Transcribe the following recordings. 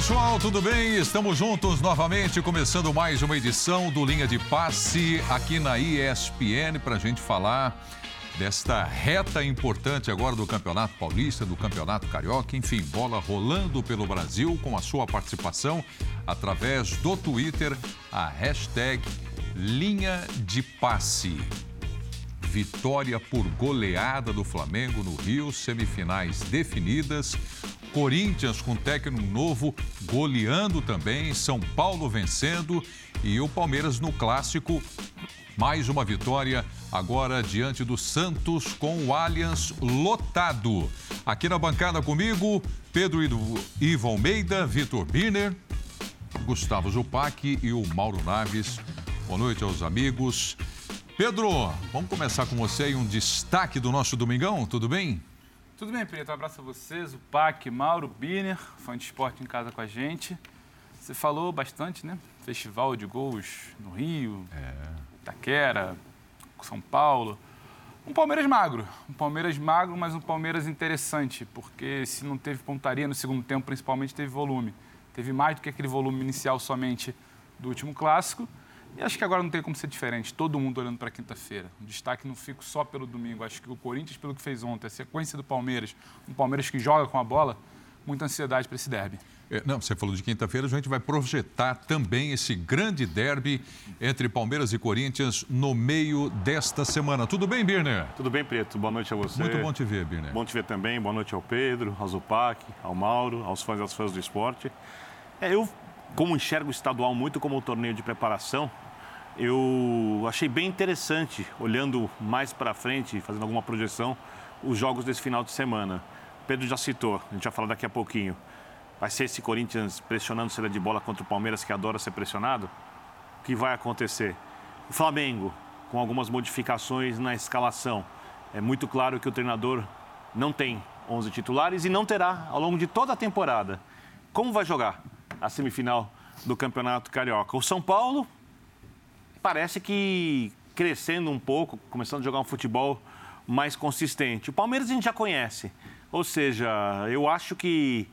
pessoal, tudo bem? Estamos juntos novamente, começando mais uma edição do Linha de Passe aqui na ESPN para a gente falar desta reta importante agora do Campeonato Paulista, do Campeonato Carioca, enfim, bola rolando pelo Brasil com a sua participação através do Twitter, a hashtag Linha de Passe. Vitória por goleada do Flamengo no Rio, semifinais definidas. Corinthians com técnico novo, goleando também, São Paulo vencendo e o Palmeiras no clássico. Mais uma vitória agora diante do Santos com o Allianz lotado. Aqui na bancada comigo, Pedro Ivo Almeida, Vitor Birner, Gustavo Zupac e o Mauro Naves. Boa noite aos amigos. Pedro, vamos começar com você e um destaque do nosso Domingão, tudo bem? Tudo bem, Preto. Um abraço a vocês, o PAC, Mauro, Biner, fã de esporte em casa com a gente. Você falou bastante, né? Festival de gols no Rio, é. Itaquera, São Paulo. Um Palmeiras magro. Um Palmeiras magro, mas um Palmeiras interessante, porque se não teve pontaria no segundo tempo, principalmente teve volume. Teve mais do que aquele volume inicial somente do último clássico. E acho que agora não tem como ser diferente. Todo mundo olhando para quinta-feira. O destaque não fico só pelo domingo. Acho que o Corinthians, pelo que fez ontem, a sequência do Palmeiras, um Palmeiras que joga com a bola, muita ansiedade para esse derby. É, não, você falou de quinta-feira, a gente vai projetar também esse grande derby entre Palmeiras e Corinthians no meio desta semana. Tudo bem, Birner? Tudo bem, Preto. Boa noite a você. Muito bom te ver, Birner. Bom te ver também. Boa noite ao Pedro, ao Zupac, ao Mauro, aos fãs e às fãs do esporte. É, eu como enxergo o estadual muito como um torneio de preparação, eu achei bem interessante, olhando mais para frente, fazendo alguma projeção, os jogos desse final de semana. Pedro já citou, a gente vai falar daqui a pouquinho. Vai ser esse Corinthians pressionando saída de bola contra o Palmeiras, que adora ser pressionado? O que vai acontecer? O Flamengo, com algumas modificações na escalação. É muito claro que o treinador não tem 11 titulares e não terá ao longo de toda a temporada. Como vai jogar? A semifinal do Campeonato Carioca. O São Paulo parece que crescendo um pouco, começando a jogar um futebol mais consistente. O Palmeiras a gente já conhece. Ou seja, eu acho que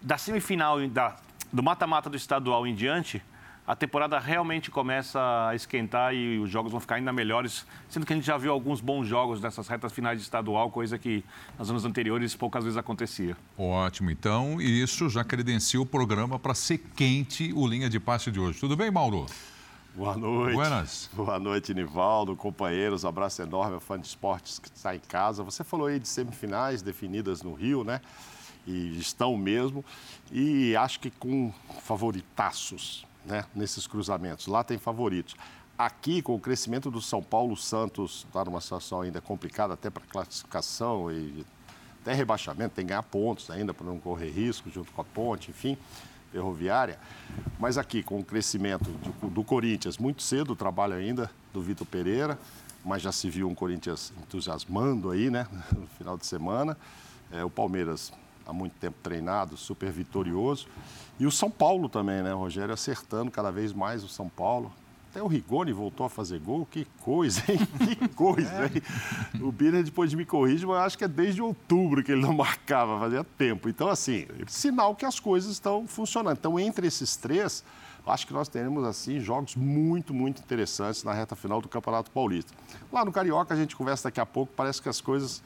da semifinal, da, do mata-mata do estadual em diante, a temporada realmente começa a esquentar e os jogos vão ficar ainda melhores, sendo que a gente já viu alguns bons jogos nessas retas finais de estadual, coisa que nos anos anteriores poucas vezes acontecia. Ótimo, então, e isso já credencia o programa para ser quente o linha de passe de hoje. Tudo bem, Mauro? Boa noite. Buenas. Boa noite, Nivaldo, companheiros. Abraço enorme ao fã de esportes que está em casa. Você falou aí de semifinais definidas no Rio, né? E estão mesmo. E acho que com favoritaços né, nesses cruzamentos. Lá tem favoritos. Aqui, com o crescimento do São Paulo, Santos está numa situação ainda complicada, até para classificação e até rebaixamento, tem que ganhar pontos ainda para não correr risco junto com a ponte, enfim, ferroviária. Mas aqui, com o crescimento do, do Corinthians, muito cedo o trabalho ainda do Vitor Pereira, mas já se viu um Corinthians entusiasmando aí, né, no final de semana. É, o Palmeiras há muito tempo treinado, super vitorioso. E o São Paulo também, né? Rogério acertando cada vez mais o São Paulo. Até o Rigoni voltou a fazer gol. Que coisa, hein? Que coisa, é. hein? O Biner depois me corrige, mas acho que é desde outubro que ele não marcava, fazia tempo. Então, assim, sinal que as coisas estão funcionando. Então, entre esses três, acho que nós teremos, assim, jogos muito, muito interessantes na reta final do Campeonato Paulista. Lá no Carioca, a gente conversa daqui a pouco, parece que as coisas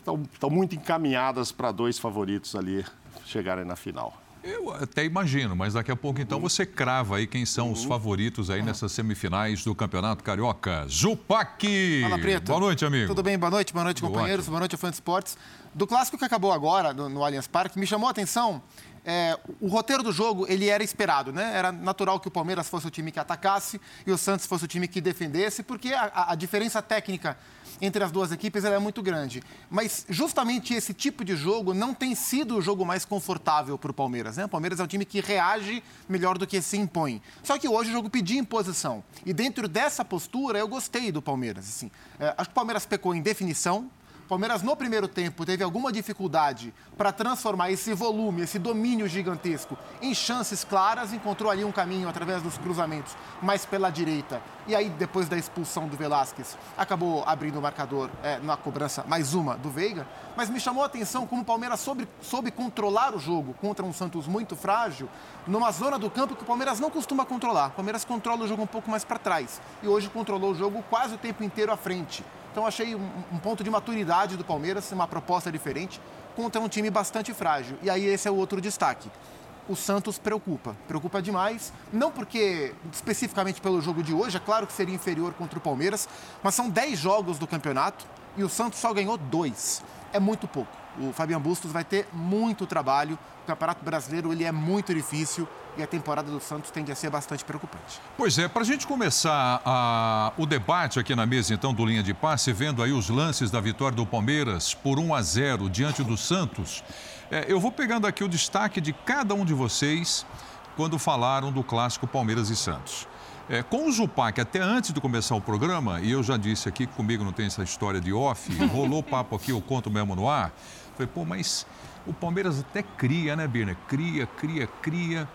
estão, muito encaminhadas para dois favoritos ali chegarem na final. Eu até imagino, mas daqui a pouco então você crava aí quem são os favoritos aí nessas semifinais do Campeonato Carioca. Zupac! Fala, Preto. Boa noite, amigo. Tudo bem? Boa noite, boa noite, companheiros. Boa noite, fã de esportes. Do clássico que acabou agora, no, no Allianz Parque, me chamou a atenção é, o roteiro do jogo ele era esperado, né? Era natural que o Palmeiras fosse o time que atacasse e o Santos fosse o time que defendesse, porque a, a diferença técnica entre as duas equipes é muito grande. Mas justamente esse tipo de jogo não tem sido o jogo mais confortável para o Palmeiras. Né? O Palmeiras é um time que reage melhor do que se impõe. Só que hoje o jogo pedia imposição. E dentro dessa postura eu gostei do Palmeiras. Assim. É, acho que o Palmeiras pecou em definição, Palmeiras, no primeiro tempo, teve alguma dificuldade para transformar esse volume, esse domínio gigantesco em chances claras, encontrou ali um caminho através dos cruzamentos, mais pela direita. E aí, depois da expulsão do Velasquez, acabou abrindo o marcador é, na cobrança, mais uma do Veiga. Mas me chamou a atenção como o Palmeiras soube, soube controlar o jogo contra um Santos muito frágil, numa zona do campo que o Palmeiras não costuma controlar. O Palmeiras controla o jogo um pouco mais para trás. E hoje controlou o jogo quase o tempo inteiro à frente. Então achei um, um ponto de maturidade do Palmeiras, uma proposta diferente contra um time bastante frágil. E aí esse é o outro destaque. O Santos preocupa, preocupa demais, não porque especificamente pelo jogo de hoje, é claro que seria inferior contra o Palmeiras, mas são 10 jogos do campeonato e o Santos só ganhou dois. É muito pouco. O Fabian Bustos vai ter muito trabalho. O Campeonato Brasileiro ele é muito difícil e a temporada do Santos tende a ser bastante preocupante. Pois é, para a gente começar a, o debate aqui na mesa, então, do Linha de Passe, vendo aí os lances da vitória do Palmeiras por 1 a 0 diante do Santos, é, eu vou pegando aqui o destaque de cada um de vocês quando falaram do clássico Palmeiras e Santos. É, com o Zupac, até antes de começar o programa, e eu já disse aqui que comigo não tem essa história de off, rolou papo aqui, eu conto mesmo no ar. Falei, pô, mas o Palmeiras até cria, né, Birner? Cria, cria, cria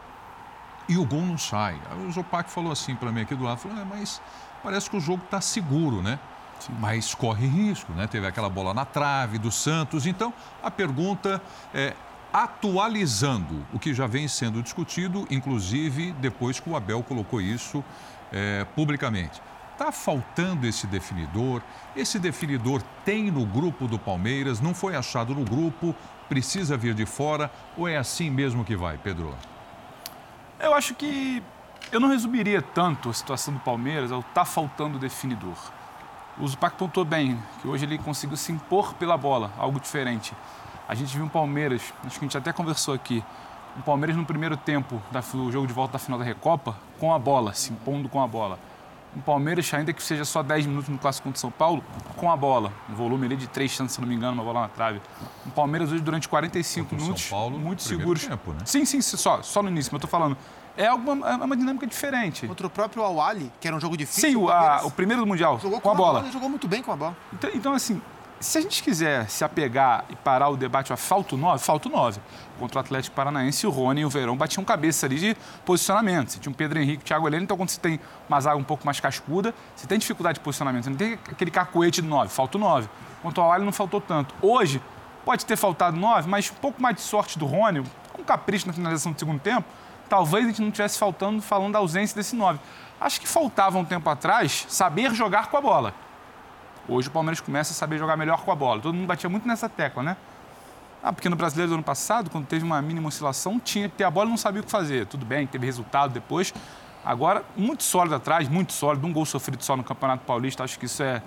e o gol não sai. Aí o Zopac falou assim para mim aqui do lado, falou, é, mas parece que o jogo está seguro, né? Sim. Mas corre risco, né? Teve aquela bola na trave do Santos. Então, a pergunta é, atualizando o que já vem sendo discutido, inclusive depois que o Abel colocou isso é, publicamente. Está faltando esse definidor? Esse definidor tem no grupo do Palmeiras, não foi achado no grupo, precisa vir de fora ou é assim mesmo que vai, Pedro? Eu acho que eu não resumiria tanto a situação do Palmeiras ao tá faltando definidor. O Zupac pontuou bem, que hoje ele conseguiu se impor pela bola, algo diferente. A gente viu um Palmeiras, acho que a gente até conversou aqui, um Palmeiras no primeiro tempo do jogo de volta da final da Recopa, com a bola, se impondo com a bola um Palmeiras, ainda que seja só 10 minutos no clássico contra São Paulo, com a bola. Um volume ali de três chances, se não me engano, uma bola na trave. Um Palmeiras hoje durante 45 contra minutos, São Paulo, muito seguros. Tempo, né? Sim, sim, só, só no início, mas eu tô falando. É uma, é uma dinâmica diferente. Contra o próprio Awali, que era um jogo difícil. Sim, o, a, o primeiro do Mundial, jogou com, com a, bola. bola. Ele jogou muito bem com a bola. Então, então assim, se a gente quiser se apegar e parar o debate a falta 9, falta 9. Contra o Atlético Paranaense, o Rony e o Verão batiam cabeça ali de posicionamento. Você tinha um Pedro Henrique, o Thiago Heleno, então quando você tem uma zaga um pouco mais cascuda, você tem dificuldade de posicionamento. Você não tem aquele cacoete de 9, falta 9. Quanto ao Alho, não faltou tanto. Hoje, pode ter faltado 9, mas um pouco mais de sorte do Rony, um capricho na finalização do segundo tempo, talvez a gente não estivesse faltando falando da ausência desse 9. Acho que faltava um tempo atrás saber jogar com a bola. Hoje o Palmeiras começa a saber jogar melhor com a bola. Todo mundo batia muito nessa tecla, né? Ah, porque no Brasileiro do ano passado, quando teve uma mínima oscilação, tinha que ter a bola e não sabia o que fazer. Tudo bem, teve resultado depois. Agora, muito sólido atrás, muito sólido. Um gol sofrido só no Campeonato Paulista. Acho que isso é,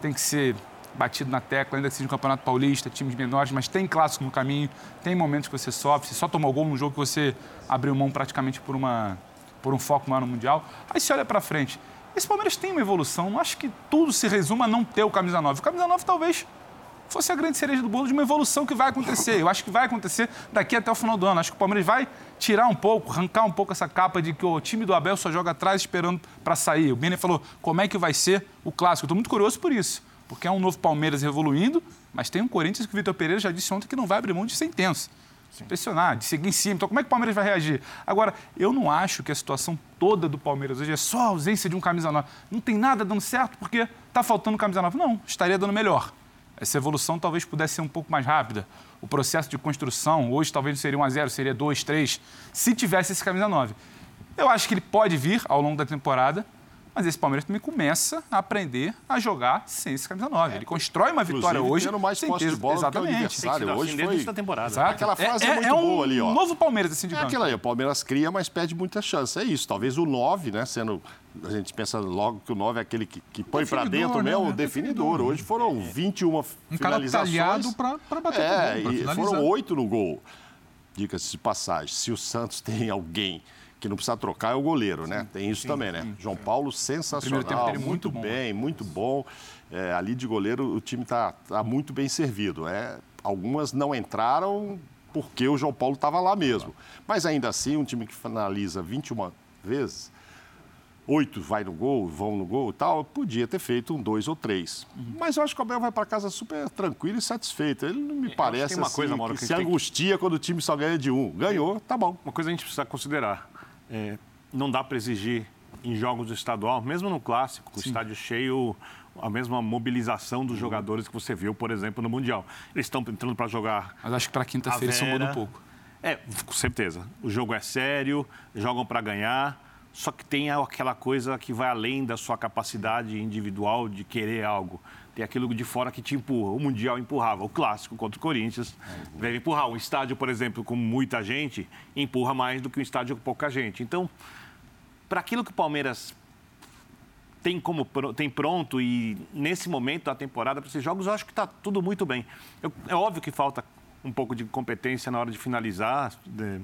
tem que ser batido na tecla, ainda que seja no Campeonato Paulista, times menores, mas tem clássico no caminho, tem momentos que você sofre. Você só tomou gol num jogo que você abriu mão praticamente por, uma, por um foco maior no Mundial. Aí você olha para frente. Esse Palmeiras tem uma evolução. Não acho que tudo se resuma a não ter o camisa 9. O camisa 9 talvez fosse a grande cereja do bolo de uma evolução que vai acontecer. Eu acho que vai acontecer daqui até o final do ano. Acho que o Palmeiras vai tirar um pouco, arrancar um pouco essa capa de que o time do Abel só joga atrás esperando para sair. O Bene falou como é que vai ser o clássico. Estou muito curioso por isso, porque é um novo Palmeiras evoluindo, mas tem um Corinthians que o Vitor Pereira já disse ontem que não vai abrir mão de ser intenso. Sim. Pressionar, de seguir em cima. Então, como é que o Palmeiras vai reagir? Agora, eu não acho que a situação toda do Palmeiras hoje é só a ausência de um camisa nova. Não tem nada dando certo porque está faltando camisa nova. Não, estaria dando melhor. Essa evolução talvez pudesse ser um pouco mais rápida. O processo de construção, hoje talvez não seria 1 a 0 seria 2, 3, se tivesse esse camisa 9. Eu acho que ele pode vir ao longo da temporada, mas esse Palmeiras também começa a aprender a jogar sem esse camisa 9. É, ele constrói uma vitória hoje. Tendo mais posse de bola exatamente. Que o hoje foi da temporada. Exato. Aquela frase é, é, é muito é um boa ali, ó. novo Palmeiras assim de É aquela aí, o Palmeiras cria, mas perde muita chance. É isso. Talvez o 9, né, sendo a gente pensa logo que o 9 é aquele que, que põe para dentro né? mesmo, o definidor. Hoje foram 21 é. finalizações. Um cara para bater é, gol, e foram oito no gol. Dica-se de passagem, se o Santos tem alguém que não precisa trocar é o goleiro, né? Tem isso sim, também, né? Sim, João Paulo, sensacional, muito, muito bom. bem, muito bom. É, ali de goleiro o time está tá muito bem servido. É, algumas não entraram porque o João Paulo estava lá mesmo. Mas ainda assim, um time que finaliza 21 vezes, oito vai no gol, vão no gol e tal, podia ter feito um dois ou três. Uhum. Mas eu acho que o Abel vai para casa super tranquilo e satisfeito. Ele não me eu parece uma assim, coisa, Mauro, que, que se angustia que... quando o time só ganha de um. Ganhou, tá bom. Uma coisa a gente precisa considerar. É, não dá para exigir em jogos do estadual, mesmo no clássico, com o estádio cheio, a mesma mobilização dos jogadores que você viu, por exemplo, no Mundial. Eles estão entrando para jogar. Mas acho que para quinta-feira isso muda um pouco. É, com certeza. O jogo é sério, jogam para ganhar, só que tem aquela coisa que vai além da sua capacidade individual de querer algo. Tem aquilo de fora que te empurra. O Mundial empurrava. O clássico contra o Corinthians deve empurrar. Um estádio, por exemplo, com muita gente, empurra mais do que um estádio com pouca gente. Então, para aquilo que o Palmeiras tem como tem pronto e nesse momento da temporada para esses jogos eu acho que está tudo muito bem. Eu, é óbvio que falta um pouco de competência na hora de finalizar. De,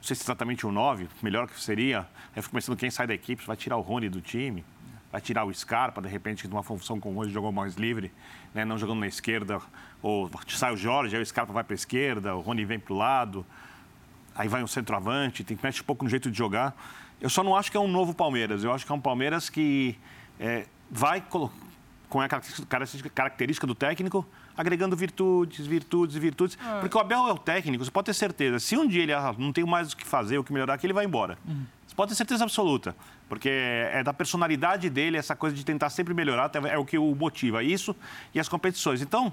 não sei se exatamente o 9, melhor que seria. Eu fico pensando quem sai da equipe, vai tirar o Rony do time, vai tirar o Scarpa, de repente, de uma função com o Rony jogou mais livre, né, não jogando na esquerda, ou sai o Jorge, aí o Scarpa vai para a esquerda, o Rony vem para o lado, aí vai um centroavante, tem que mexer um pouco no jeito de jogar. Eu só não acho que é um novo Palmeiras. Eu acho que é um Palmeiras que é, vai com a característica do técnico, agregando virtudes, virtudes e virtudes. É. Porque o Abel é o técnico, você pode ter certeza. Se um dia ele ah, não tem mais o que fazer, o que melhorar, que ele vai embora. Uhum. Você pode ter certeza absoluta. Porque é da personalidade dele essa coisa de tentar sempre melhorar, é o que o motiva. Isso e as competições. Então,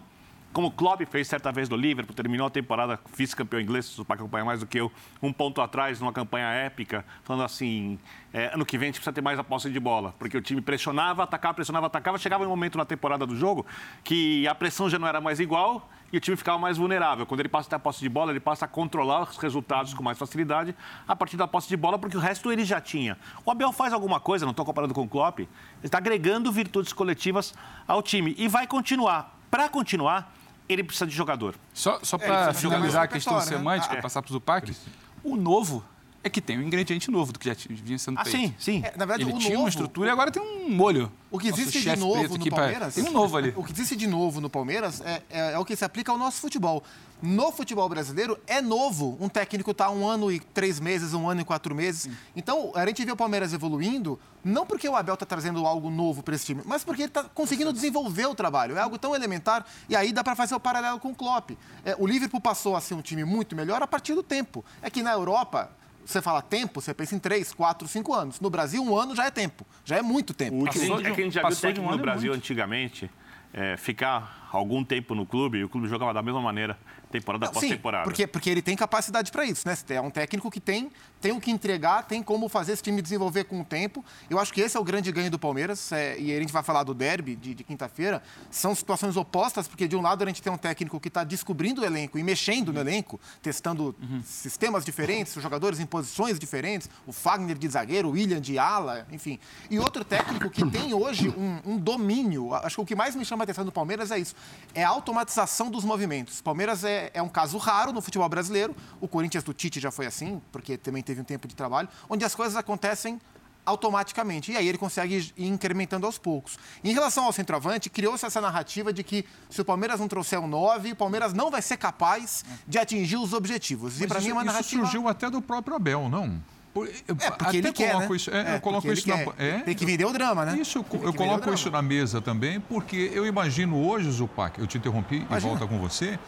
como o Klopp fez certa vez no Liverpool, terminou a temporada vice-campeão inglês, o pai acompanha mais do que eu, um ponto atrás numa campanha épica, falando assim, é, ano que vem a gente precisa ter mais a posse de bola, porque o time pressionava, atacava, pressionava, atacava, chegava um momento na temporada do jogo que a pressão já não era mais igual e o time ficava mais vulnerável. Quando ele passa a ter a posse de bola, ele passa a controlar os resultados com mais facilidade a partir da posse de bola, porque o resto ele já tinha. O Abel faz alguma coisa, não estou comparando com o Klopp, está agregando virtudes coletivas ao time e vai continuar. Para continuar, ele precisa de jogador. Só, só para é, finalizar a questão né? semântica, ah, é. passar para o Zupac, o novo é que tem um ingrediente novo do que já vinha sendo ah, feito. sim, sim. É, na verdade, ele tinha novo, uma estrutura e agora tem um molho. O que existe de novo no Palmeiras... Pra... Tem um novo ali. O que existe de novo no Palmeiras é, é, é, o que se aplica ao nosso futebol. No futebol brasileiro, é novo um técnico estar tá um ano e três meses, um ano e quatro meses. Sim. Então, a gente vê o Palmeiras evoluindo, não porque o Abel está trazendo algo novo para esse time, mas porque ele está conseguindo desenvolver o trabalho. É algo tão elementar e aí dá para fazer o paralelo com o Klopp. É, o Liverpool passou a ser um time muito melhor a partir do tempo. É que na Europa você fala tempo, você pensa em três, quatro, cinco anos. No Brasil, um ano já é tempo. Já é muito tempo. O que, é que a gente já viu um no é Brasil é antigamente é, ficar algum tempo no clube e o clube jogava da mesma maneira temporada após temporada. Porque, porque ele tem capacidade para isso, né? É um técnico que tem, tem o que entregar, tem como fazer esse time desenvolver com o tempo. Eu acho que esse é o grande ganho do Palmeiras, é, e a gente vai falar do derby de, de quinta-feira. São situações opostas, porque de um lado a gente tem um técnico que está descobrindo o elenco e mexendo no elenco, testando uhum. sistemas diferentes, os jogadores em posições diferentes, o Fagner de zagueiro, o William de ala, enfim. E outro técnico que tem hoje um, um domínio. Acho que o que mais me chama a atenção do Palmeiras é isso: é a automatização dos movimentos. O Palmeiras é é, um caso raro no futebol brasileiro. O Corinthians do Tite já foi assim, porque também teve um tempo de trabalho, onde as coisas acontecem automaticamente. E aí ele consegue ir incrementando aos poucos. Em relação ao centroavante, criou-se essa narrativa de que se o Palmeiras não trouxer um 9, o Palmeiras não vai ser capaz de atingir os objetivos. Mas e para mim é uma narrativa. Isso surgiu até do próprio Abel, não? É, porque ele quer, né? Isso, é, é, eu coloco isso na, é, Tem que vender o drama, né? Isso, eu, eu coloco isso na mesa também, porque eu imagino hoje, Zupac, eu te interrompi Imagina. e volta com você,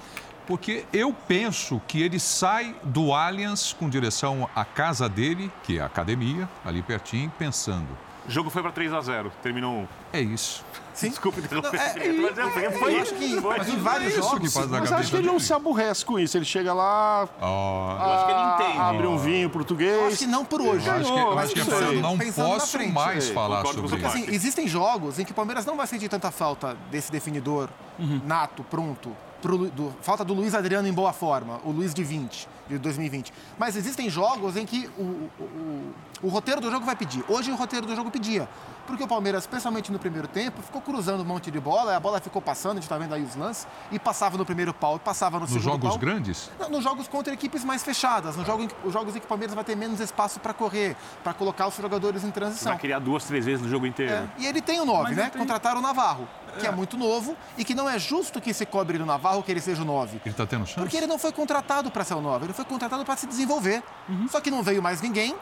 porque eu penso que ele sai do Allianz com direção à casa dele, que é a academia, ali pertinho, pensando. O jogo foi para 3 a 0 terminou É isso. Sim. Desculpa interromper. É, é, é, foi, acho que foi, em vários é jogos. Que mas acho que ele não se aborrece com isso. Ele chega lá, oh. eu acho que ele entende. abre um vinho português. Eu acho que não por hoje. Eu acho que, eu acho que eu não posso mais sei. falar Concordo sobre isso. Assim, existem jogos em que o Palmeiras não vai sentir tanta falta desse definidor uhum. nato, pronto pro, do, falta do Luiz Adriano em boa forma, o Luiz de 20, de 2020. Mas existem jogos em que o, o, o, o roteiro do jogo vai pedir. Hoje o roteiro do jogo pedia porque o Palmeiras, especialmente no primeiro tempo, ficou cruzando um monte de bola, a bola ficou passando, a gente está vendo aí os lances, e passava no primeiro pau, passava no nos segundo pau. Nos jogos grandes? Não, nos jogos contra equipes mais fechadas, nos jogos, os jogos em que o Palmeiras vai ter menos espaço para correr, para colocar os jogadores em transição. Vai criar duas, três vezes no jogo inteiro. É, e ele tem o 9, né? Tem... Contrataram o Navarro, que é. é. muito novo e que não é justo que se cobre do Navarro que ele seja o 9. Ele está tendo chance? Porque ele não foi contratado para ser o 9, ele foi contratado para se desenvolver. Uhum. Só que não veio mais ninguém,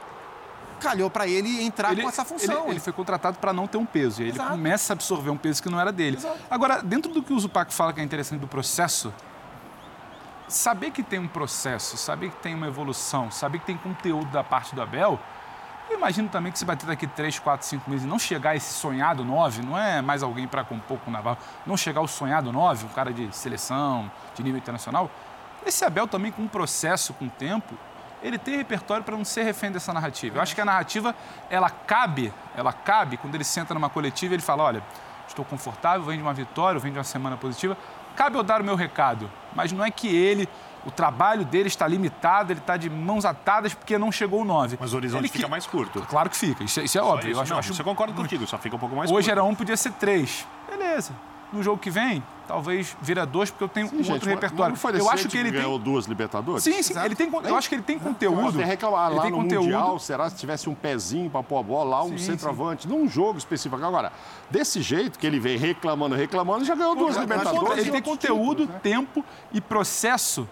calhou para ele entrar ele, com essa função. Ele, ele foi contratado para não ter um peso. E ele começa a absorver um peso que não era dele. Exato. Agora, dentro do que o Zupac fala que é interessante do processo, saber que tem um processo, saber que tem uma evolução, saber que tem conteúdo da parte do Abel, eu imagino também que se bater daqui 3, 4, 5 meses e não chegar esse sonhado 9, não é mais alguém para compor com o Navarro, não chegar o sonhado 9, um cara de seleção, de nível internacional, esse Abel também com um processo, com tempo, ele tem repertório para não ser refém dessa narrativa. Eu acho que a narrativa, ela cabe, ela cabe quando ele senta numa coletiva e ele fala, olha, estou confortável, vem de uma vitória, vem de uma semana positiva, cabe eu dar o meu recado, mas não é que ele o trabalho dele está limitado, ele está de mãos atadas porque não chegou o 9. Mas o horizonte ele fica que... mais curto. Claro que fica, isso, isso é óbvio. Isso, eu acho, não, acho... Você concorda contigo, só fica um pouco mais Hoje curto. era um, podia ser três. Beleza. No jogo que vem, talvez vira dois, porque eu tenho Sim, um gente, outro repertório. não foi eu acho que ele ganhou tem. duas Libertadores? Sim, sim, ele tem, eu acho que ele tem conteúdo. Você reclamar ele lá tem no conteúdo. Mundial, será se tivesse um pezinho para pôr a bola lá, um Sim, centroavante, num jogo específico. Agora, desse jeito que ele vem reclamando, reclamando, já ganhou duas Eu acho que Libertadores. Ele tem conteúdo, títulos, né? tempo e processo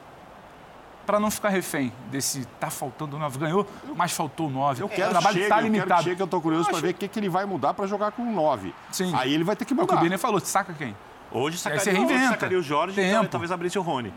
para não ficar refém desse tá faltando nove. Ganhou, mas faltou nove. Eu quero o trabalho que está chegue, eu quero limitado. que chegue, eu tô curioso para ver o que, que ele vai mudar para jogar com nove. Sim. Aí ele vai ter que É o que o mudar. Birner falou, saca quem? Hoje Aí sacaria, você hoje reinventa. sacaria o Jorge Tempo. talvez abrisse o Rony.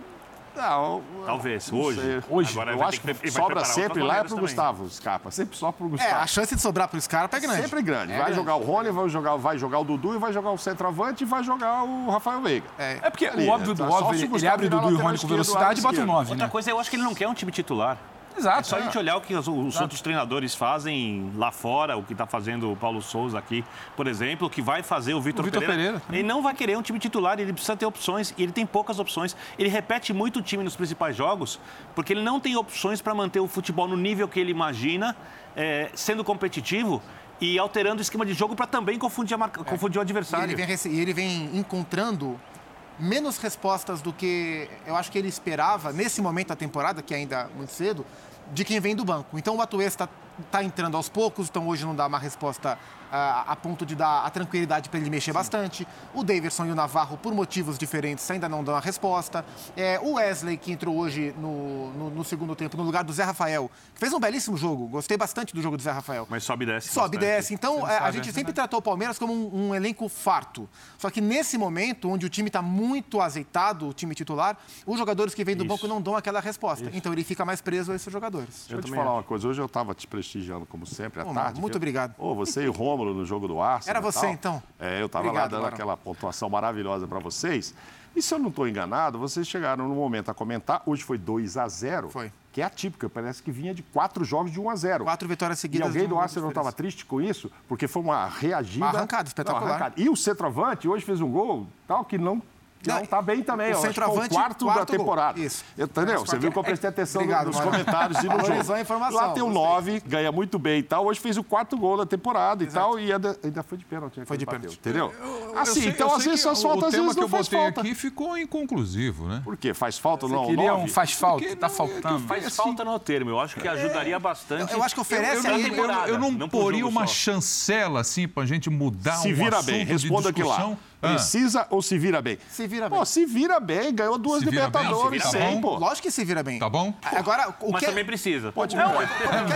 Não, Talvez, não hoje. sei. Hoje. Agora Eu acho que vai sobra sempre lá é pro também. Gustavo Scarpa. Sempre só pro É, Gustavo. a chance de sobrar pro Scarpa é grande. Sempre grande. É vai grande. jogar o Rony, vai jogar, vai jogar o Dudu e vai jogar o centroavante e vai jogar o Rafael Veiga. É. É porque Ali, o óbvio do tá só óbvio, ele, ele abre o Dudu e o Rony com velocidade e bota o esquerdo. 9, Outra né? coisa, eu acho que ele não quer um time titular. Exato. É só a gente olhar o que os, os outros treinadores fazem lá fora, o que está fazendo o Paulo Souza aqui, por exemplo, o que vai fazer o Vitor O Vitor Pereira. Pereira. Ele não vai querer um time titular, ele precisa ter opções, e ele tem poucas opções. Ele repete muito o time nos principais jogos, porque ele não tem opções para manter o futebol no nível que ele imagina, é, sendo competitivo e alterando o esquema de jogo para também confundir, a marca- confundir o E adversário. ele, vem, e ele vem encontrando menos respostas do que eu acho que ele esperava nesse momento da temporada, que ainda é muito cedo, de quem vem do banco. Então o Atuesta está entrando aos poucos, então hoje não dá uma resposta a ponto de dar a tranquilidade para ele mexer bastante. O Daverson e o Navarro, por motivos diferentes, ainda não dão a resposta. É, o Wesley, que entrou hoje no, no- no segundo tempo, no lugar do Zé Rafael, que fez um belíssimo jogo. Gostei bastante do jogo do Zé Rafael. Mas sobe e desce. Sobe e desce. Então, é, a sabe, gente é sempre tratou o Palmeiras como um, um elenco farto. Só que nesse momento, onde o time está muito azeitado, o time titular, os jogadores que vêm do Isso. banco não dão aquela resposta. Então, ele fica mais preso a esses jogadores. Deixa eu te também falar uma coisa. Hoje eu estava te prestigiando, como sempre, à Ô, tarde. muito viu? obrigado. Ô, você e o Rômulo no jogo do Arsenal. Era e você, então? É, eu estava lá dando Barão. aquela pontuação maravilhosa para vocês. E se eu não estou enganado, vocês chegaram no momento a comentar. Hoje foi 2 a 0 Foi. Que é atípica, parece que vinha de quatro jogos de 1 a 0 Quatro vitórias E seguidas. alguém de do Arsenal não estava triste com isso? Porque foi uma reagida. Uma arrancada espetacular. Não, E o centroavante hoje fez um gol tal que não. Não, Não, tá bem também. o Eu acho que foi centroavante, o quarto, quarto da gol. temporada. Isso. Entendeu? Você viu que eu prestei atenção Obrigado, nos Mauro. comentários e no Valorizou jogo. a informação, Lá tem o gostei. 9, ganha muito bem e tal. Hoje fez o quarto gol da temporada e tal. E ainda, ainda foi de pênalti. né, Foi de pênalti. Entendeu? Eu Assim, sei- então eu às sei vezes que só falta, O às tema vezes que não eu faz botei falta. aqui ficou inconclusivo, né? Por quê? Faz falta ou não? Queria um faz falta, Porque tá não, é faltando. Faz assim, falta no termo, eu acho que ajudaria bastante. Eu acho que oferece eu, a não- ele. eu, eu- eu não, não poria uma chancela assim pra gente mudar Se um vira assunto bem, de responda aqui lá. Ah, Precisa ou se vira bem? Se vira bem. Pô, se vira bem, ganhou duas Se vira bem, Libertadores, sem, bem. pô. Lógico que se vira bem. Tá bom? Agora, o Mas que... também precisa. Pode não,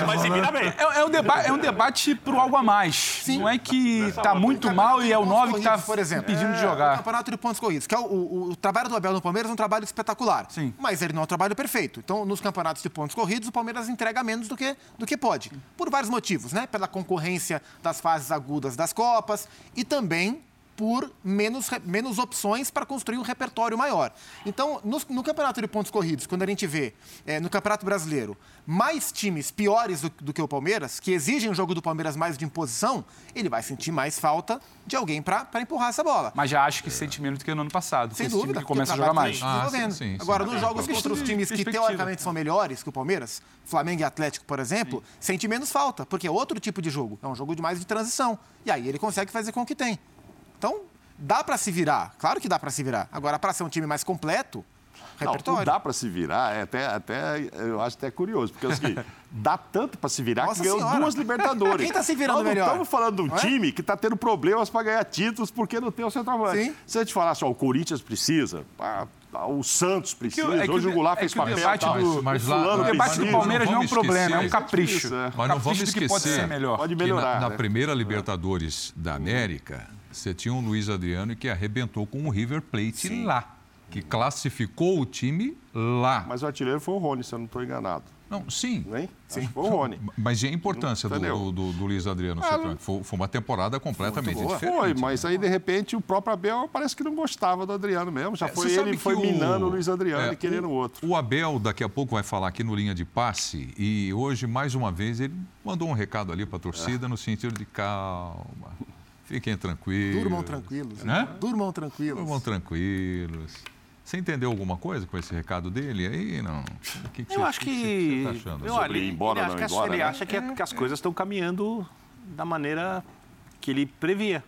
mas se vira bem. É, é um deba é um debate pro algo a mais. Não é que tá muito mal e é o 9 que tá por exemplo. impedindo de O jogar. campeonato de pontos corridos, que é o, o- o trabalho do Abel no Palmeiras é um trabalho espetacular. Sim. Mas ele não é um trabalho perfeito. Então, nos campeonatos de pontos corridos, o Palmeiras entrega menos do que, do que pode. Por vários motivos, né? Pela concorrência das fases agudas das Copas e também por menos, menos opções para construir um repertório maior. Então, no, no campeonato de pontos corridos, quando a gente vê eh, no Campeonato Brasileiro mais times piores do, do que o Palmeiras, que exigem o jogo do Palmeiras mais de imposição, ele vai sentir mais falta de alguém para empurrar essa bola. Mas já acho que sente menos do que no ano passado. Sem dúvida. que começa a jogar mais. Ah, sim, sim, sim. Agora, nos É, jogos contra os times que teoricamente são melhores que o Palmeiras, Flamengo e Atlético, por exemplo, sente menos falta, porque é outro tipo de jogo. É um jogo de mais de transição. E aí ele consegue fazer com o que tem. Então, dá para se virar. Claro que dá para se virar. Agora, para ser um time mais completo, Não, repertório. não dá para se virar, é até, até, eu acho até curioso, porque é o seguinte, dá tanto para se virar Nossa que ganhou Senhora. duas Libertadores. Quem tá se virando Nós não melhor? estamos falando de um Não é? time que está tendo problemas para ganhar títulos porque não tem o centroavante. Sim. Se a gente falasse, ó, o Corinthians precisa, pá, o Santos precisa. É que, Hoje o Goulart é fez papel. Debate do, mas, mas lá, o debate do Palmeiras não, não é um problema, é um capricho. É. Mas não vamos esquecer que pode ser melhor. Pode melhorar. Na, na, né? primeira Libertadores da América, você tinha um Luiz Adriano que arrebentou com o River Plate Sim. lá, que classificou o time lá. Mas o artilheiro foi o Rony, se eu não estou enganado. Não, sim. Nem? Sim. Foi o Rony. Mas e a importância do, do, do, do, Luiz Adriano? Ah, foi, foi, uma temporada completamente diferente. Foi, mas aí, de repente, o próprio Abel parece que não gostava do Adriano mesmo. Já é, foi ele foi minando o Luiz Adriano é, e querendo o outro. O Abel, daqui a pouco, vai falar aqui no Linha de Passe. E hoje, mais uma vez, ele mandou um recado ali para a torcida é. no sentido de calma. Fiquem tranquilos. Durmam tranquilos. Né? Durmam tranquilos. Durmam tranquilos. Você entendeu alguma coisa com esse recado dele aí? Não. Que que eu você, acho que. que, que você tá eu, ele, embora ele, não embora, ele né? acha que, é, que as coisas estão caminhando da maneira que ele previa,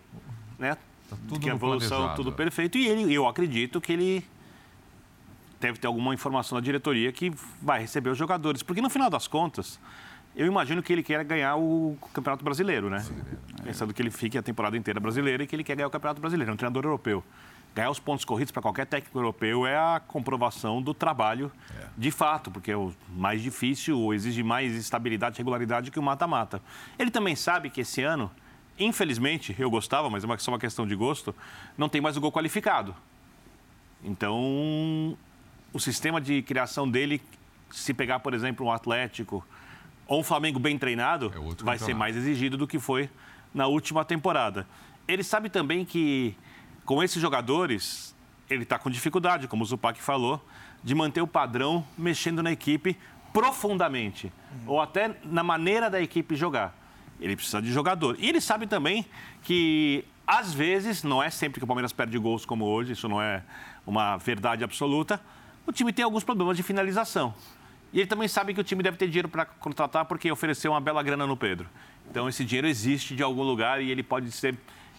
né? Tá tudo que a evolução tudo perfeito e ele, eu acredito que ele deve ter alguma informação da diretoria que vai receber os jogadores, porque no final das contas eu imagino que ele quer ganhar o Campeonato Brasileiro, né? Brasileiro. Pensando que ele fique a temporada inteira brasileira e que ele quer ganhar o Campeonato Brasileiro, é um treinador europeu ganhar os pontos corridos para qualquer técnico europeu é a comprovação do trabalho é. de fato, porque é o mais difícil, exige mais estabilidade e regularidade que o mata-mata. Ele também sabe que esse ano, infelizmente, eu gostava, mas é só uma questão de gosto, não tem mais o gol qualificado. Então, o sistema de criação dele, se pegar, por exemplo, um Atlético ou um Flamengo bem treinado, é vai ser mais exigido do que foi na última temporada. Ele sabe também que com esses jogadores, ele está com dificuldade, como o Zupac falou, de manter o padrão mexendo na equipe profundamente, uhum. ou até na maneira da equipe jogar. Ele precisa de jogador. E ele sabe também que, às vezes, não é sempre que o Palmeiras perde gols como hoje, isso não é uma verdade absoluta, o time tem alguns problemas de finalização. E ele também sabe que o time deve ter dinheiro para contratar porque ofereceu uma bela grana no Pedro. Então, esse dinheiro existe de algum lugar e ele pode ser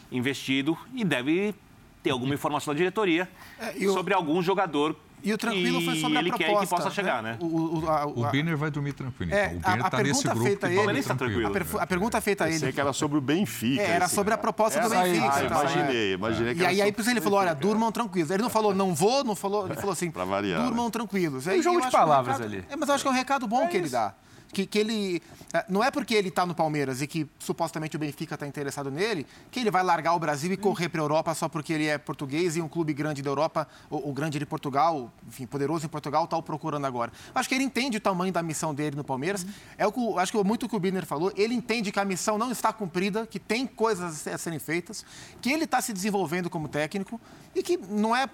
investido e deve ter alguma informação da diretoria é, eu... sobre algum jogador e o tranquilo foi sobre a ele proposta. quer que possa chegar, né? né? O, o, a, o, Birner vai dormir tranquilo. É, então. O Birner está nesse grupo feita que ele, está tranquilo. A, per, a, pergunta feita a ele... Sei que era sobre o Benfica. É, era sobre a proposta do Benfica. Ah, imaginei, imaginei que E aí, aí ele falou, olha, durmam tranquilos. Ele não falou, não vou, não falou... Ele falou assim, durmam tranquilos. É um jogo de palavras ali. É, mas eu acho que é um recado bom que ele dá. Que, que ele. É, não é porque ele está no Palmeiras e que supostamente o Benfica está interessado nele que ele vai largar o Brasil e correr para a Europa só porque ele é português e um clube grande da Europa, o, o grande de Portugal, enfim, poderoso em Portugal, está o procurando agora. Acho que ele entende o tamanho da missão dele no Palmeiras. Uhum. É o que, acho que muito o que o Biner falou. Ele entende que a missão não está cumprida, que tem coisas a serem feitas, que ele está se desenvolvendo como técnico e que não é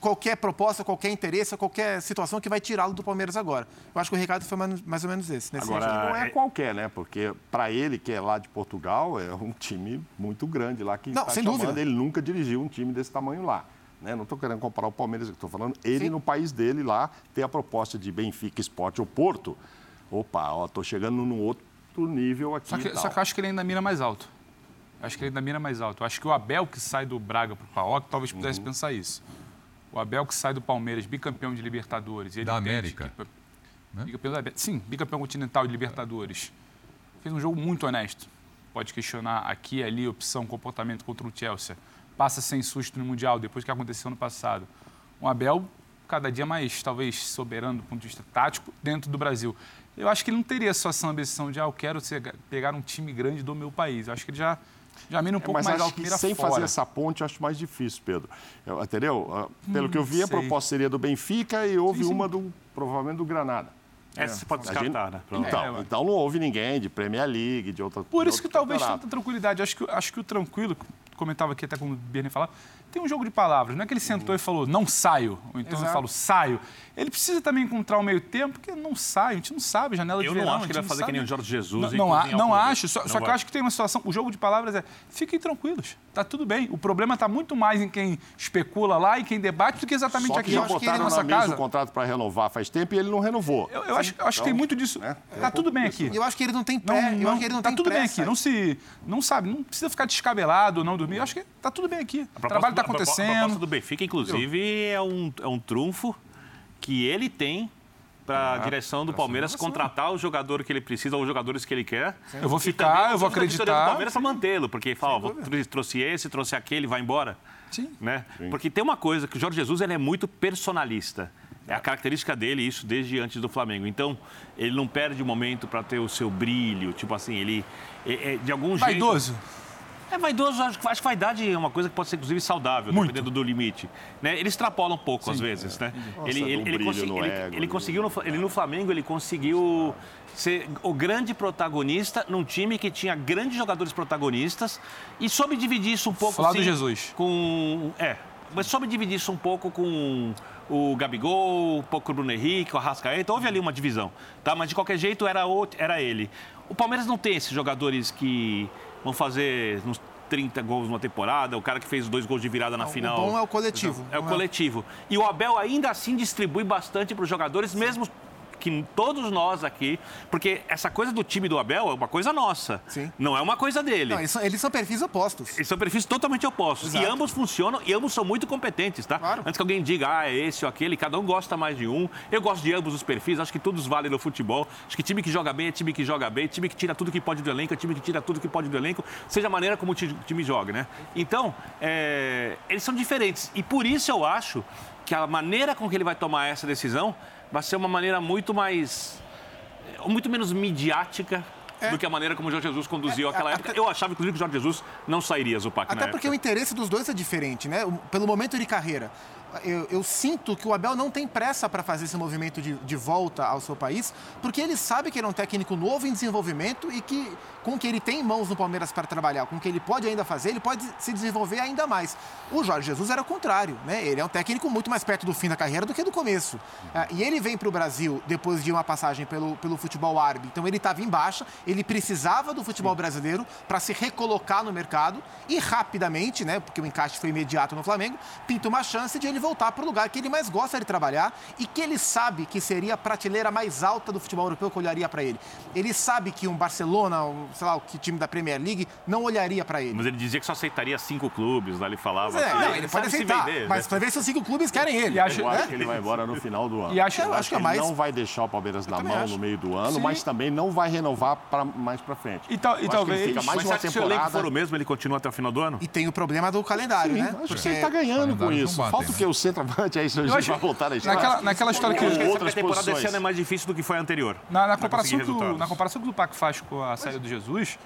qualquer proposta, qualquer interesse, qualquer situação que vai tirá-lo do Palmeiras agora. Eu acho que o recado foi mais ou menos esse. agora, sentido. não é, é qualquer, né? Porque para ele, que é lá de Portugal, é um time muito grande lá que não, tá sem chamando. dúvida. Ele nunca dirigiu um time desse tamanho lá. Né? Não estou querendo comparar o Palmeiras, estou falando ele Sim. no país dele lá, tem a proposta de Benfica, Esporte ou Porto. Opa, estou chegando num outro nível aqui. Só que, só que eu acho que ele ainda mira mais alto. Acho que ele ainda mira mais alto. Acho que o Abel que sai do Braga para o Paok talvez pudesse uhum. pensar isso. O Abel que sai do Palmeiras, bicampeão de Libertadores. da América. Que, né? bicampeão da, sim, bicampeão continental de Libertadores. Fez um jogo muito honesto. Pode questionar aqui ali, opção, comportamento contra o Chelsea. Passa sem susto no Mundial, depois que aconteceu no passado. Um Abel cada dia mais, talvez, soberano do ponto de vista tático dentro do Brasil. Eu acho que ele não teria só essa ambição de, ah, eu quero ser, pegar um time grande do meu país. Eu acho que ele já já mira um é, pouco mas mais alto, mira sem fora. fazer essa ponte, eu acho mais difícil, Pedro. Eu, entendeu? Ah, pelo hum, que eu vi, a proposta seria do Benfica e houve sim, sim. uma, do, provavelmente, do Granada. Essa você pode descartar, né? Então, é, então não houve ninguém de Premier League, de outra Por isso que talvez tanta tranquilidade. Acho que, acho que o tranquilo, comentava aqui até com o Bernie falava, tem um jogo de palavras. Não é que ele sentou e falou, não saio. Ou então Exato. ele falou, saio. Ele precisa também encontrar o meio tempo, porque não sai, a gente não sabe, janela eu de verão. Eu não acho que ele vai fazer sabe. que nem o Jorge Jesus. Não, não, não acho, só, só que eu acho que tem uma situação, o jogo de palavras é, fiquem tranquilos, tá tudo bem. O problema está muito mais em quem especula lá e quem debate do que exatamente só aqui. Que já botaram na, na mesa casa. o contrato para renovar faz tempo e ele não renovou. Eu, eu acho, eu acho então, que tem muito disso. Né? Tá tudo bem aqui. Eu acho que ele não tem pé, não, eu acho que ele não tá tem tudo bem aqui, não se, não sabe, não precisa ficar descabelado, não dormir. Eu acho que tá tudo bem aqui. O trabalho está acontecendo. A proposta do Benfica, inclusive, é um, é um trunfo que ele tem para a ah, direção do Palmeiras contratar o jogador que ele precisa ou os jogadores que ele quer. Eu vou ficar, eu vou acreditar. O Palmeiras para mantê-lo, porque fala, ó, trouxe esse, trouxe aquele, vai embora. Sim. Né? Sim. Porque tem uma coisa que o Jorge Jesus ele é muito personalista. É a característica dele, isso desde antes do Flamengo. Então, ele não perde o momento para ter o seu brilho. Tipo assim, ele. É, é, de algum Vaidoso. jeito. É vaidoso, acho, acho que vaidade é uma coisa que pode ser, inclusive, saudável, Muito. dependendo do limite. Né? Ele extrapola um pouco, Sim, às vezes, né? Nossa, ele, ele, ele, consegui, ele, ego, ele, conseguiu, no, ele no Flamengo, ele conseguiu ser o grande protagonista num time que tinha grandes jogadores protagonistas e soube dividir isso um pouco. Falar do Jesus. Com. É, mas soube dividir isso um pouco com o Gabigol, um pouco com o Bruno Henrique, o Arrascaeta. Houve ali uma divisão, tá? Mas de qualquer jeito era, outro, era ele. O Palmeiras não tem esses jogadores que vão fazer uns 30 gols numa temporada, o cara que fez dois gols de virada na final. O bom é o coletivo. É o é? coletivo. E o Abel ainda assim distribui bastante para os jogadores, mesmo que todos nós aqui, porque essa coisa do time do Abel é uma coisa nossa, Sim. não é uma coisa dele. Não, eles, são, eles, são, perfis opostos. Eles são perfis totalmente opostos. Exato. E ambos funcionam e ambos são muito competentes, tá? Claro. Antes que alguém diga, ah, é esse ou aquele, cada um gosta mais de um. Eu gosto de ambos os perfis, acho que todos valem no futebol. Acho que time que joga bem é time que joga bem, time que tira tudo que pode do elenco é time que tira tudo que pode do elenco, seja a maneira como o time joga, né? Então, é, eles são diferentes. E por isso eu acho que a maneira com que ele vai tomar essa decisão vai ser uma maneira muito mais. muito menos midiática é. do que a maneira como o Jorge Jesus conduziu é, aquela época. Até... Eu achava, inclusive, que o Jorge Jesus não sairia, Zupac, Até porque época. o interesse dos dois é diferente, né? Pelo momento de carreira eu, eu, sinto que o Abel não tem pressa para fazer esse movimento de, de, volta ao seu país, porque ele sabe que ele é um técnico novo em desenvolvimento e que, com o que ele tem em mãos no Palmeiras para trabalhar, com o que ele pode ainda fazer, ele pode se desenvolver ainda mais. O Jorge Jesus era o contrário, né? Ele é um técnico muito mais perto do fim da carreira do que do começo. Ah, e ele vem para o Brasil depois de uma passagem pelo, pelo futebol árabe, então ele estava em baixa, ele precisava do futebol brasileiro para se recolocar no mercado e rapidamente, né? Porque o encaixe foi imediato no Flamengo, pinta uma chance de ele ele voltar para o lugar que ele mais gosta de trabalhar e que ele sabe que seria a prateleira mais alta do futebol europeu que olharia para ele. Ele sabe que um Barcelona, um, sei lá, o que time da Premier League, não olharia para ele. Mas ele dizia que só aceitaria cinco clubes, lá ele falava. É, não, ele pode aceitar, vender, mas né? talvez se os cinco clubes querem ele. E acho, eu acho né? que ele vai embora no final do ano. E acho, eu acho, que, é mais... ele não vai deixar o Palmeiras na mão acho. no meio do ano, Sim. mas também não vai renovar para mais para frente. E, tal, e talvez... Fica mais mas uma temporada... se o for o mesmo, ele continua até o final do ano? E tem o problema do calendário, Sim, né? Acho Porque... que ele está ganhando com isso. Falta o que? O centroavante aí isso a gente acho, vai voltar na história. Naquela, naquela história que... Outras temporada posições. desse ano é mais difícil do que foi a anterior. Na, na comparação, que o, na comparação que o Paco faz com a série do Jesus,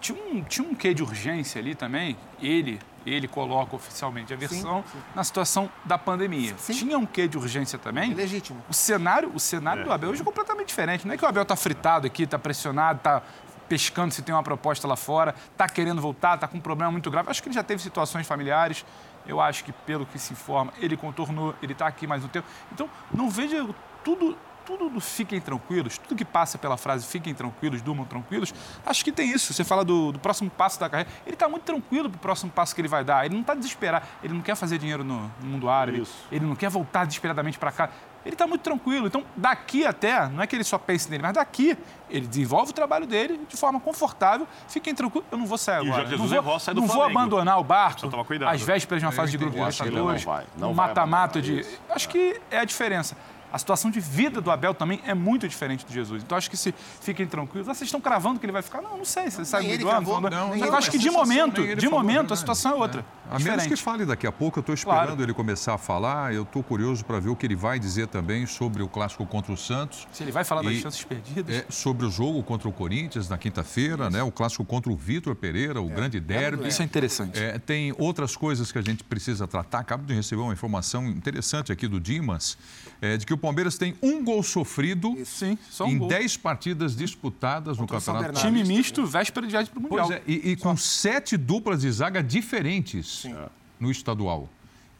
tinha um, tinha um quê de urgência ali também. Ele, ele coloca oficialmente a versão sim, sim. na situação da pandemia. Sim. Tinha um quê de urgência também. É legítimo. O cenário, o cenário é. do Abel hoje é completamente diferente. Não é que o Abel está fritado aqui, está pressionado, está pescando se tem uma proposta lá fora, está querendo voltar, está com um problema muito grave. Acho que ele já teve situações familiares eu acho que, pelo que se informa, ele contornou, ele está aqui mais um tempo. Então, não veja tudo, tudo do fiquem tranquilos, tudo que passa pela frase fiquem tranquilos, durmam tranquilos, acho que tem isso. Você fala do, do próximo passo da carreira, ele está muito tranquilo para o próximo passo que ele vai dar. Ele não está desesperado, ele não quer fazer dinheiro no, no mundo árabe, isso. ele não quer voltar desesperadamente para cá ele está muito tranquilo. Então, daqui até, não é que ele só pense nele, mas daqui ele desenvolve o trabalho dele de forma confortável. Fiquem tranquilos, eu não vou sair agora. não vou, sai do não vou abandonar o barco às vésperas de uma fase de grupo de Libertadores, um mata-mata de... Acho que é a diferença a situação de vida do Abel também é muito diferente do Jesus. Então acho que se fiquem tranquilos, ah, vocês estão cravando que ele vai ficar? Não, não sei, você sabe do ano, não, não, acho que de momento, de momento a situação é outra. É. A menos que fale daqui a pouco, eu estou esperando claro. ele começar a falar, eu estou curioso para ver o que ele vai dizer também sobre o clássico contra o Santos. Se ele vai falar das chances perdidas. É, sobre o jogo contra o Corinthians na quinta-feira, né? O clássico contra o Vitor Pereira, o é. grande derby. Isso é interessante. É, tem outras coisas que a gente precisa tratar. Acabo de receber uma informação interessante aqui do Dimas, é, de que o Palmeiras tem um gol sofrido Sim, um em 10 partidas disputadas Contra no Campeonato Time misto, véspera de viagem para o Mundial. Pois é, e, e com sete duplas de zaga diferentes Sim. no estadual.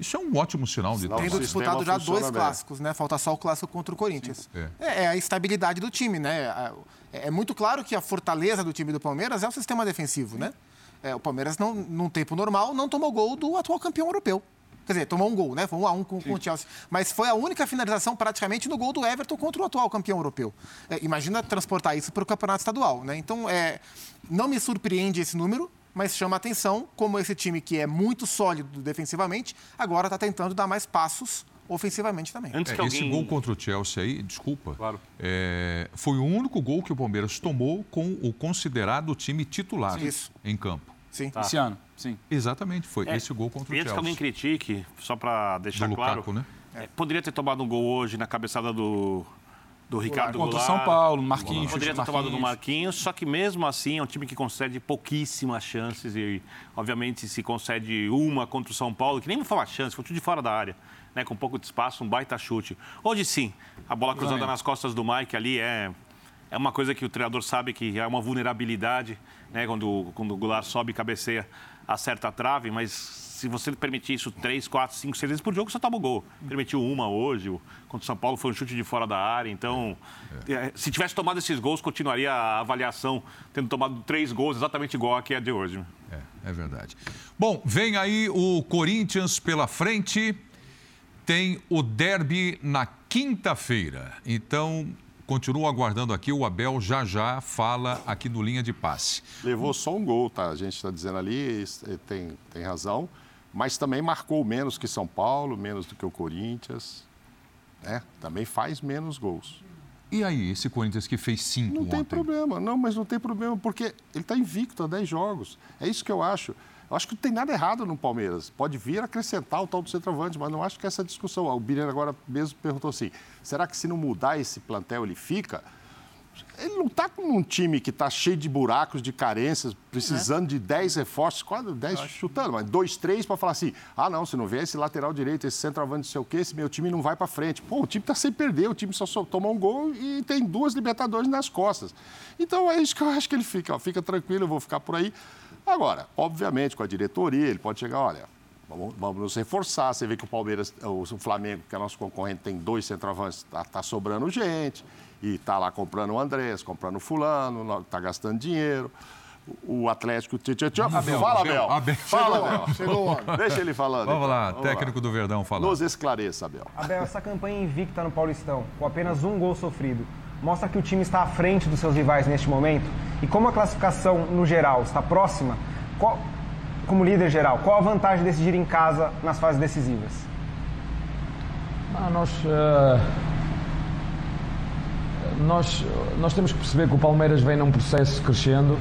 Isso é um ótimo sinal de Tendo disputado já dois bem. clássicos, né? Falta só o clássico contra o Corinthians. É. é. É, a estabilidade do time, né? É, é muito claro que a fortaleza do time do Palmeiras é o sistema defensivo, né? É, o Palmeiras, não, num tempo normal, não tomou gol do atual campeão europeu. Quer dizer, tomou um gol, né? Foi um a um com, com, o Chelsea. Mas foi a única finalização praticamente no gol do Everton contra o atual campeão europeu. É, imagina transportar isso para o campeonato estadual, né? Então, é, não me surpreende esse número, mas chama atenção como esse time que é muito sólido defensivamente, agora está tentando dar mais passos ofensivamente também. Antes é, que alguém... Esse gol contra o Chelsea aí, desculpa, claro. é, foi o único gol que o Palmeiras tomou com o considerado time titular em campo. Sim. Tá. Esse ano, sim. Exatamente, foi é, esse gol contra o Chelsea. Antes que alguém critique, só para deixar Do claro, Lukaku, né? É, poderia ter tomado um gol hoje na cabeçada do do Ricardo Contra o São Paulo, Marquinhos. Poderia ter tomado no Marquinhos, só que mesmo assim é um time que concede pouquíssimas chances e, obviamente, se concede uma contra o São Paulo, que nem vou falar chance, foi tudo de fora da área, né, com um pouco de espaço, um baita chute. Hoje sim, a bola cruzada nas costas do Mike ali é, é uma coisa que o treinador sabe que é uma vulnerabilidade, né, quando, quando o Goulart sobe e cabeceia, acerta a trave, mas se você permitir isso três, quatro, cinco, seis vezes por jogo, você toma o gol. Permitiu uma hoje, contra o São Paulo foi um chute de fora da área. Então, é. é. se tivesse tomado esses gols, continuaria a avaliação tendo tomado três gols exatamente igual a que é de hoje. É, é verdade. Bom, vem aí o Corinthians pela frente. Tem o derby na quinta-feira. Então, continuo aguardando aqui. O Abel já já fala aqui no linha de passe. Levou só um gol, tá? A gente está dizendo ali, tem, tem razão mas também marcou menos que São Paulo, menos do que o Corinthians. Né? Também faz menos gols. E aí, esse Corinthians que fez cinco Não ontem? tem problema, não, mas não tem problema, porque ele está invicto a 10 jogos. É isso que eu acho. Eu acho que não tem nada errado no Palmeiras. Pode vir acrescentar o tal do centroavante, mas não acho que essa discussão. O Birner agora mesmo perguntou assim: será que se não mudar esse plantel ele fica? ele não está com um time que está cheio de buracos, de carências, precisando é. de 10 reforços, quase 10 chutando, mas 2, 3 para falar assim: ah, não, se não vier esse lateral direito, esse centroavante, não sei o quê, esse meu time não vai para frente. Pô, o time está sem perder, o time só, só tomou um gol e tem duas Libertadores nas costas. Então é isso que eu acho que ele fica, ó, fica tranquilo, eu vou ficar por aí. Agora, obviamente, com a diretoria, ele pode chegar, olha, Vamos, vamos nos reforçar. Você vê que o Palmeiras, o Flamengo, que é nosso concorrente, tem dois centroavantes, está tá sobrando gente e está lá comprando o Andrés, comprando o fulano, está gastando dinheiro. O Atlético. Tchê, tchê, tchê. Abel, Fala, Abel. Abel. Fala, Abel. Chegou Deixa ele falando. Vamos então. lá, Vamos técnico lá. do Verdão falando. Nos esclareça, Abel. Abel, essa campanha invicta no Paulistão, com apenas um gol sofrido, mostra que o time está à frente dos seus rivais neste momento? E como a classificação, no geral, está próxima, qual, como líder geral, qual a vantagem de decidir em casa nas fases decisivas? Ah, nós. Uh nós, nós temos que perceber que o Palmeiras vem num processo crescendo.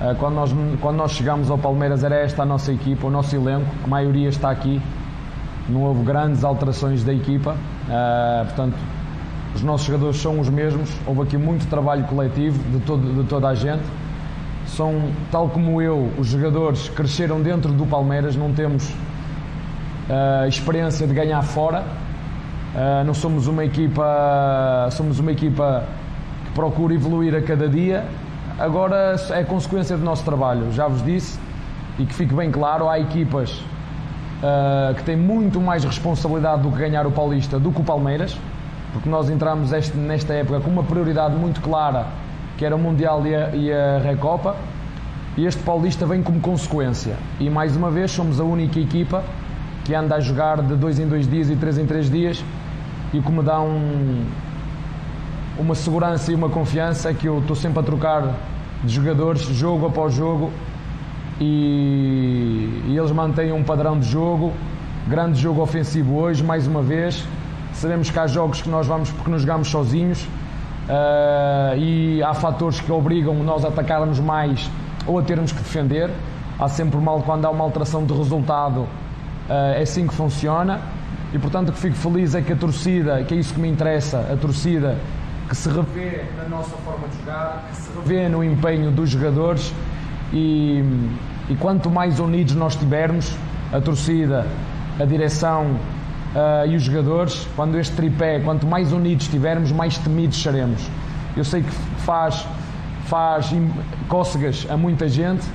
Eh, quando nós, quando nós chegámos ao Palmeiras era esta a nossa equipa, o nosso elenco, a maioria está aqui. Não houve grandes alterações da equipa. Uh, portanto, os nossos jogadores são os mesmos. Houve aqui muito trabalho coletivo de, todo, de toda a gente. São, tal como eu, os jogadores cresceram dentro do Palmeiras, não temos uh, experiência de ganhar fora Uh, não somos uma equipa, somos uma equipa que procura evoluir a cada dia. Agora é consequência do nosso trabalho, já vos disse, e que fique bem claro, há equipas uh, que têm muito mais responsabilidade do que ganhar o Paulista do que o Palmeiras, porque nós entramos este, nesta época com uma prioridade muito clara, que era o Mundial e a, e a Recopa, e este Paulista vem como consequência. E mais uma vez somos a única equipa que anda a jogar de dois em dois dias e três em três dias e o que me dá um, uma segurança e uma confiança é que eu estou sempre a trocar de jogadores jogo após jogo e, e eles mantêm um padrão de jogo, grande jogo ofensivo hoje, mais uma vez. Sabemos que há jogos que nós vamos porque nos jogamos sozinhos uh, e há fatores que obrigam nós a atacarmos mais ou a termos que defender. Há sempre mal quando há uma alteração de resultado é assim que funciona e portanto o que fico feliz é que a torcida, que é isso que me interessa, a torcida que se revê na nossa forma de jogar, que se revê no empenho dos jogadores e, e quanto mais unidos nós tivermos, a torcida, a direção uh, e os jogadores, quando este tripé, quanto mais unidos estivermos, mais temidos seremos. Eu sei que faz, faz cócegas a muita gente,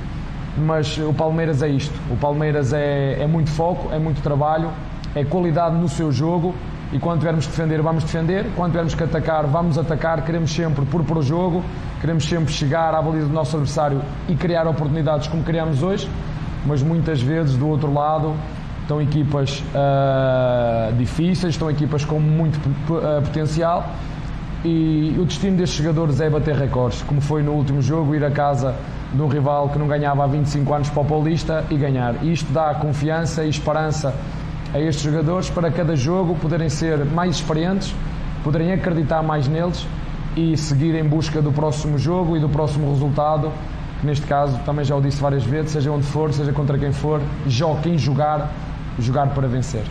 mas o Palmeiras é isto. O Palmeiras é, é muito foco, é muito trabalho, é qualidade no seu jogo e quando tivermos que defender, vamos defender, quando tivermos que atacar, vamos atacar. Queremos sempre pôr o jogo, queremos sempre chegar à baliza do nosso adversário e criar oportunidades como criamos hoje, mas muitas vezes do outro lado estão equipas uh, difíceis, estão equipas com muito uh, potencial e o destino destes jogadores é bater recordes, como foi no último jogo, ir a casa de um rival que não ganhava há 25 anos para o Paulista e ganhar. Isto dá confiança e esperança a estes jogadores para cada jogo poderem ser mais experientes, poderem acreditar mais neles e seguir em busca do próximo jogo e do próximo resultado, que neste caso também já o disse várias vezes, seja onde for, seja contra quem for, quem jogar, jogar para vencer.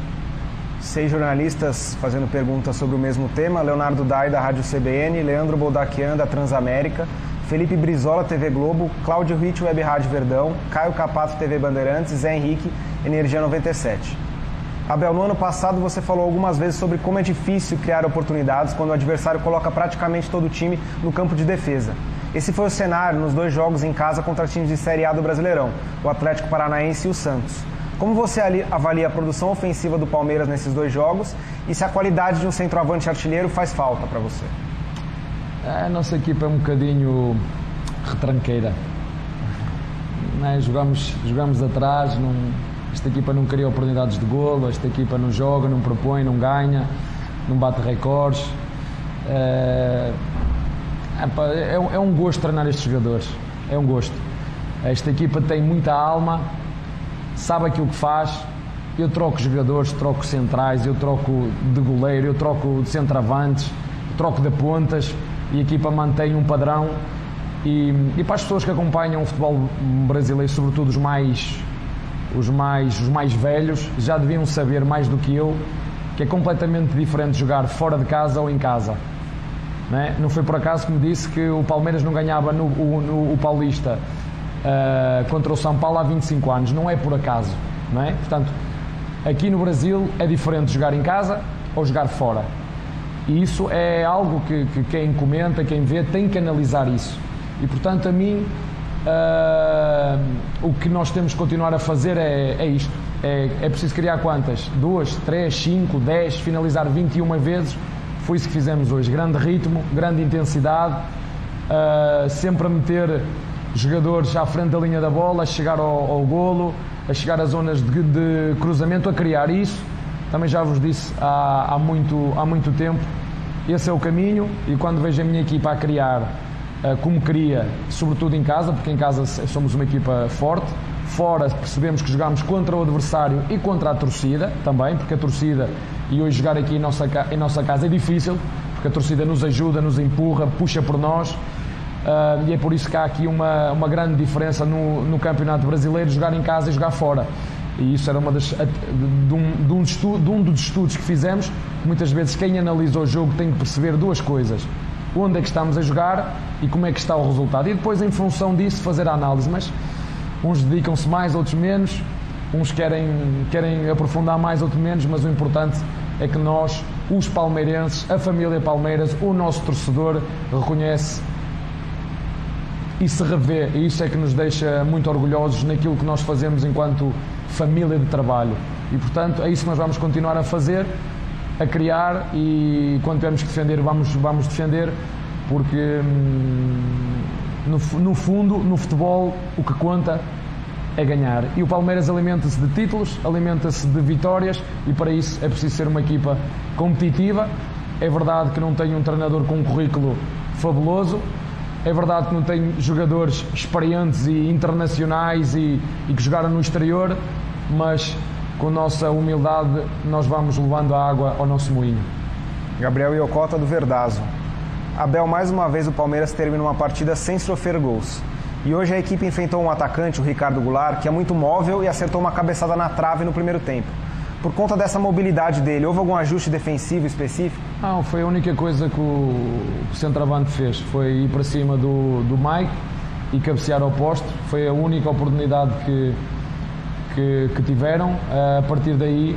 Seis jornalistas fazendo perguntas sobre o mesmo tema: Leonardo Dai, da Rádio CBN, Leandro Boldaquian, da Transamérica, Felipe Brizola, TV Globo, Cláudio Ritt, Web Rádio Verdão, Caio Capato, TV Bandeirantes, Zé Henrique, Energia 97. Abel, no ano passado você falou algumas vezes sobre como é difícil criar oportunidades quando o adversário coloca praticamente todo o time no campo de defesa. Esse foi o cenário nos dois jogos em casa contra times de Série A do Brasileirão, o Atlético Paranaense e o Santos. Como você avalia a produção ofensiva do Palmeiras nesses dois jogos e se a qualidade de um centroavante artilheiro faz falta para você? A nossa equipa é um bocadinho retranqueira. É? Jogamos, jogamos atrás, não, esta equipa não cria oportunidades de golo, esta equipa não joga, não propõe, não ganha, não bate recordes. É, é, é um gosto treinar estes jogadores, é um gosto. Esta equipa tem muita alma, sabe aquilo que faz. Eu troco jogadores, troco centrais, eu troco de goleiro, eu troco de centroavantes, troco de pontas e a equipa mantém um padrão. E, e para as pessoas que acompanham o futebol brasileiro, sobretudo os mais os mais, os mais velhos já deviam saber mais do que eu que é completamente diferente jogar fora de casa ou em casa. Não, é? não foi por acaso que me disse que o Palmeiras não ganhava no, no, o Paulista uh, contra o São Paulo há 25 anos. Não é por acaso. Não é? Portanto, aqui no Brasil é diferente jogar em casa ou jogar fora. E isso é algo que, que quem comenta, quem vê, tem que analisar isso. E portanto, a mim Uh, o que nós temos que continuar a fazer é, é isto. É, é, preciso criar quantas? Duas, três, cinco, dez, finalizar 21 vezes. Foi isso que fizemos hoje. Grande ritmo, grande intensidade, uh, sempre a meter jogadores à frente da linha da bola, a chegar ao, ao golo, a chegar às zonas de, de, cruzamento, a criar isso. Também já vos disse há, há, muito, há muito tempo. Esse é o caminho e quando vejo a minha equipa a criar eh, como queria, sobretudo em casa, porque em casa somos uma equipa forte. Fora percebemos que jogamos contra o adversário e contra a torcida também, porque a torcida, e hoje jogar aqui em nossa, em nossa casa é difícil, porque a torcida nos ajuda, nos empurra, puxa por nós. Uh, e é por isso que há aqui uma, uma grande diferença no, no Campeonato Brasileiro, jogar em casa e jogar fora. E isso era uma das, de, um, de, um estudo, de um dos estudos que fizemos. Muitas vezes quem analisa o jogo tem que perceber duas coisas onde é que estamos a jogar e como é que está o resultado. E depois, em função disso, fazer a análise. Mas uns dedicam-se mais, outros menos, uns querem, querem aprofundar mais, outros menos, mas o importante é que nós, os palmeirenses, a família Palmeiras, o nosso torcedor, reconhece e se revê. E isso é que nos deixa muito orgulhosos naquilo que nós fazemos enquanto família de trabalho. E, portanto, é isso que nós vamos continuar a fazer a criar e quando tivermos que defender, vamos, vamos defender, porque hum, no, no fundo, no futebol, o que conta é ganhar. E o Palmeiras alimenta-se de títulos, alimenta-se de vitórias e para isso é preciso ser uma equipa competitiva. É verdade que não tem um treinador com um currículo fabuloso, é verdade que não tem jogadores experientes e internacionais e, e que jogaram no exterior, mas com nossa humildade, nós vamos levando a água ao nosso moinho. Gabriel Iocota do Verdazo. Abel, mais uma vez o Palmeiras termina uma partida sem sofrer gols. E hoje a equipe enfrentou um atacante, o Ricardo Goulart, que é muito móvel e acertou uma cabeçada na trave no primeiro tempo. Por conta dessa mobilidade dele, houve algum ajuste defensivo específico? Não, foi a única coisa que o, centroavante fez. Foi ir para cima do, do Mike e cabecear ao posto. Foi a única oportunidade que, que, que tiveram. A partir daí,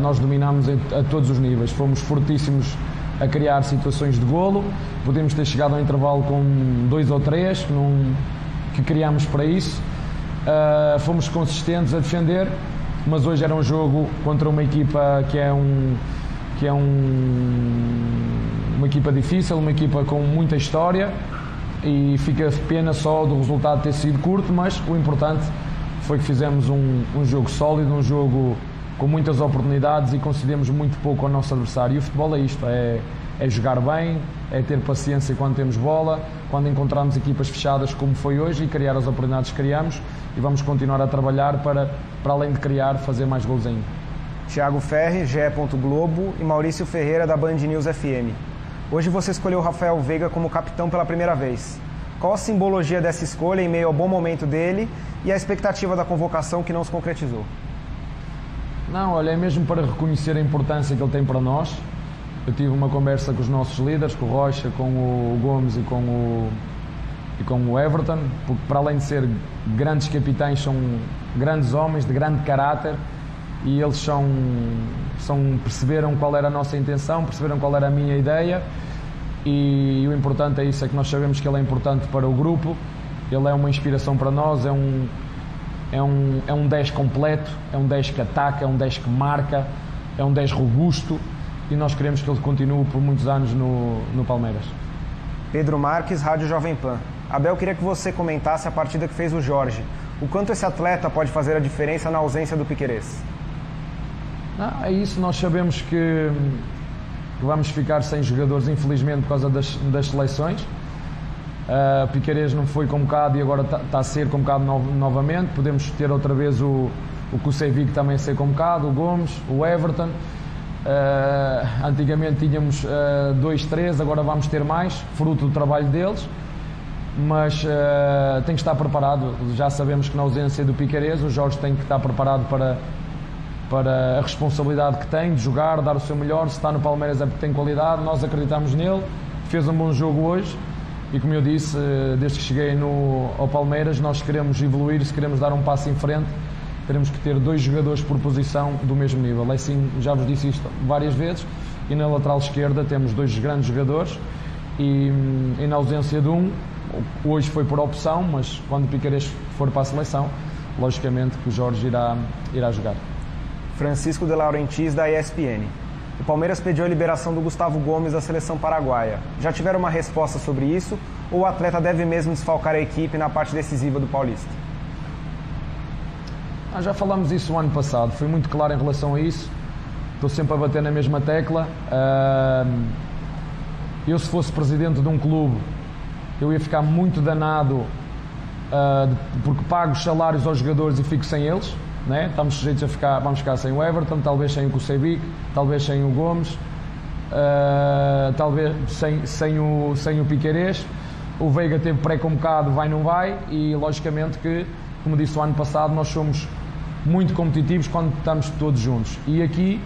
nós dominámos a todos os níveis. Fomos fortíssimos a criar situações de golo. Podemos ter chegado ao intervalo com dois ou três, num, que criámos para isso. Uh, fomos consistentes a defender, mas hoje era um jogo contra uma equipa que é um que é um, uma equipa difícil, uma equipa com muita história e fica pena só do resultado ter sido curto, mas o importante foi que fizemos um, um jogo sólido, um jogo com muitas oportunidades e concedemos muito pouco ao nosso adversário. E o futebol é isto: é, é jogar bem, é ter paciência quando temos bola, quando encontramos equipas fechadas como foi hoje e criar as oportunidades que criamos. E vamos continuar a trabalhar para, para além de criar, fazer mais gols ainda. Tiago Ferri, GE. Globo e Maurício Ferreira, da Band News FM. Hoje você escolheu Rafael Veiga como capitão pela primeira vez. Qual a simbologia dessa escolha em meio ao bom momento dele e a expectativa da convocação que não se concretizou? Não, olha, é mesmo para reconhecer a importância que ele tem para nós. Eu tive uma conversa com os nossos líderes, com o Rocha, com o Gomes e com o, e com o Everton, porque para além de ser grandes capitães, são grandes homens de grande caráter e eles são, são, perceberam qual era a nossa intenção, perceberam qual era a minha ideia e, e o importante é isso, é que nós sabemos que ele é importante para o grupo, ele é uma inspiração para nós, é um, é um, é um 10 completo, é um 10 que ataca, é um 10 que marca, é um 10 robusto e nós queremos que ele continue por muitos anos no, no Palmeiras. Pedro Marques, Rádio Jovem Pan. Abel, queria que você comentasse a partida que fez o Jorge. O quanto esse atleta pode fazer a diferença na ausência do Piquerez? Não, é isso, nós sabemos que, vamos ficar sem jogadores, infelizmente, por causa das, das seleções. Uh, Piquerez não foi convocado e agora está tá a ser convocado no, novamente. Podemos ter outra vez o, o Kusevic também a ser convocado, o Gomes, o Everton. Uh, antigamente tínhamos uh, dois, três, agora vamos ter mais, fruto do trabalho deles. Mas uh, tem que estar preparado. Já sabemos que na ausência do Piquerez, o Jorge tem que estar preparado para, para a responsabilidade que tem de jogar, dar o seu melhor. Se está no Palmeiras é porque tem qualidade, nós acreditamos nele. Fez um bom jogo hoje e, como eu disse, desde que cheguei no, ao Palmeiras, nós queremos evoluir, se queremos dar um passo em frente teremos que ter dois jogadores por posição do mesmo nível. Assim, já vos disse isto várias vezes, e na lateral esquerda temos dois grandes jogadores e, e na ausência de um, hoje foi por opção, mas quando Piqueires for para a seleção, logicamente que o Jorge irá, irá jogar. Francisco de Laurentiis, da ESPN. O Palmeiras pediu a liberação do Gustavo Gomes da seleção paraguaia. Já tiveram uma resposta sobre isso ou o atleta deve mesmo desfalcar a equipe na parte decisiva do Paulista? Ah, já falamos isso no ano passado, fui muito claro em relação a isso. Estou sempre a bater na mesma tecla. eu, se fosse presidente de um clube, eu ia ficar muito danado uh, porque pago os salários aos jogadores e fico sem eles. Né? Estamos sujeitos a ficar, vamos ficar sem o Everton, talvez sem o Kusevic, talvez sem o Gomes, uh, talvez sem, sem o, sem o Piquerez. O Veiga teve pré-convocado, vai não vai, e logicamente que, como disse o ano passado, nós somos muito competitivos quando estamos todos juntos. E aqui,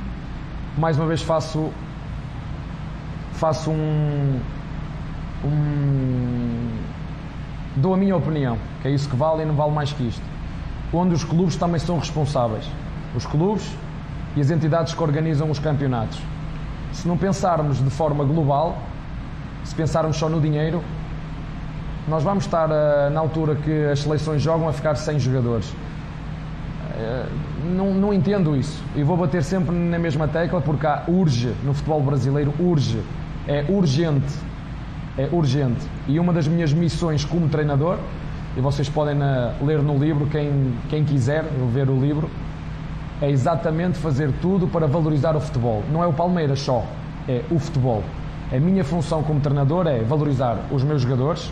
mais uma vez, faço, faço um, um. dou a minha opinião, que é isso que vale e não vale mais que isto. Onde os clubes também são responsáveis. Os clubes e as entidades que organizam os campeonatos. Se não pensarmos de forma global, se pensarmos só no dinheiro, nós vamos estar uh, na altura que as seleções jogam a ficar sem jogadores. Eh, não, não, entendo isso e vou bater sempre na mesma tecla porque há urge no futebol brasileiro, urge, é urgente, é urgente. E uma das minhas missões como treinador, e vocês podem na, ler no livro, quem, quem quiser ver o livro, é exatamente fazer tudo para valorizar o futebol. Não é o Palmeiras só, é o futebol. A minha função como treinador é valorizar os meus jogadores,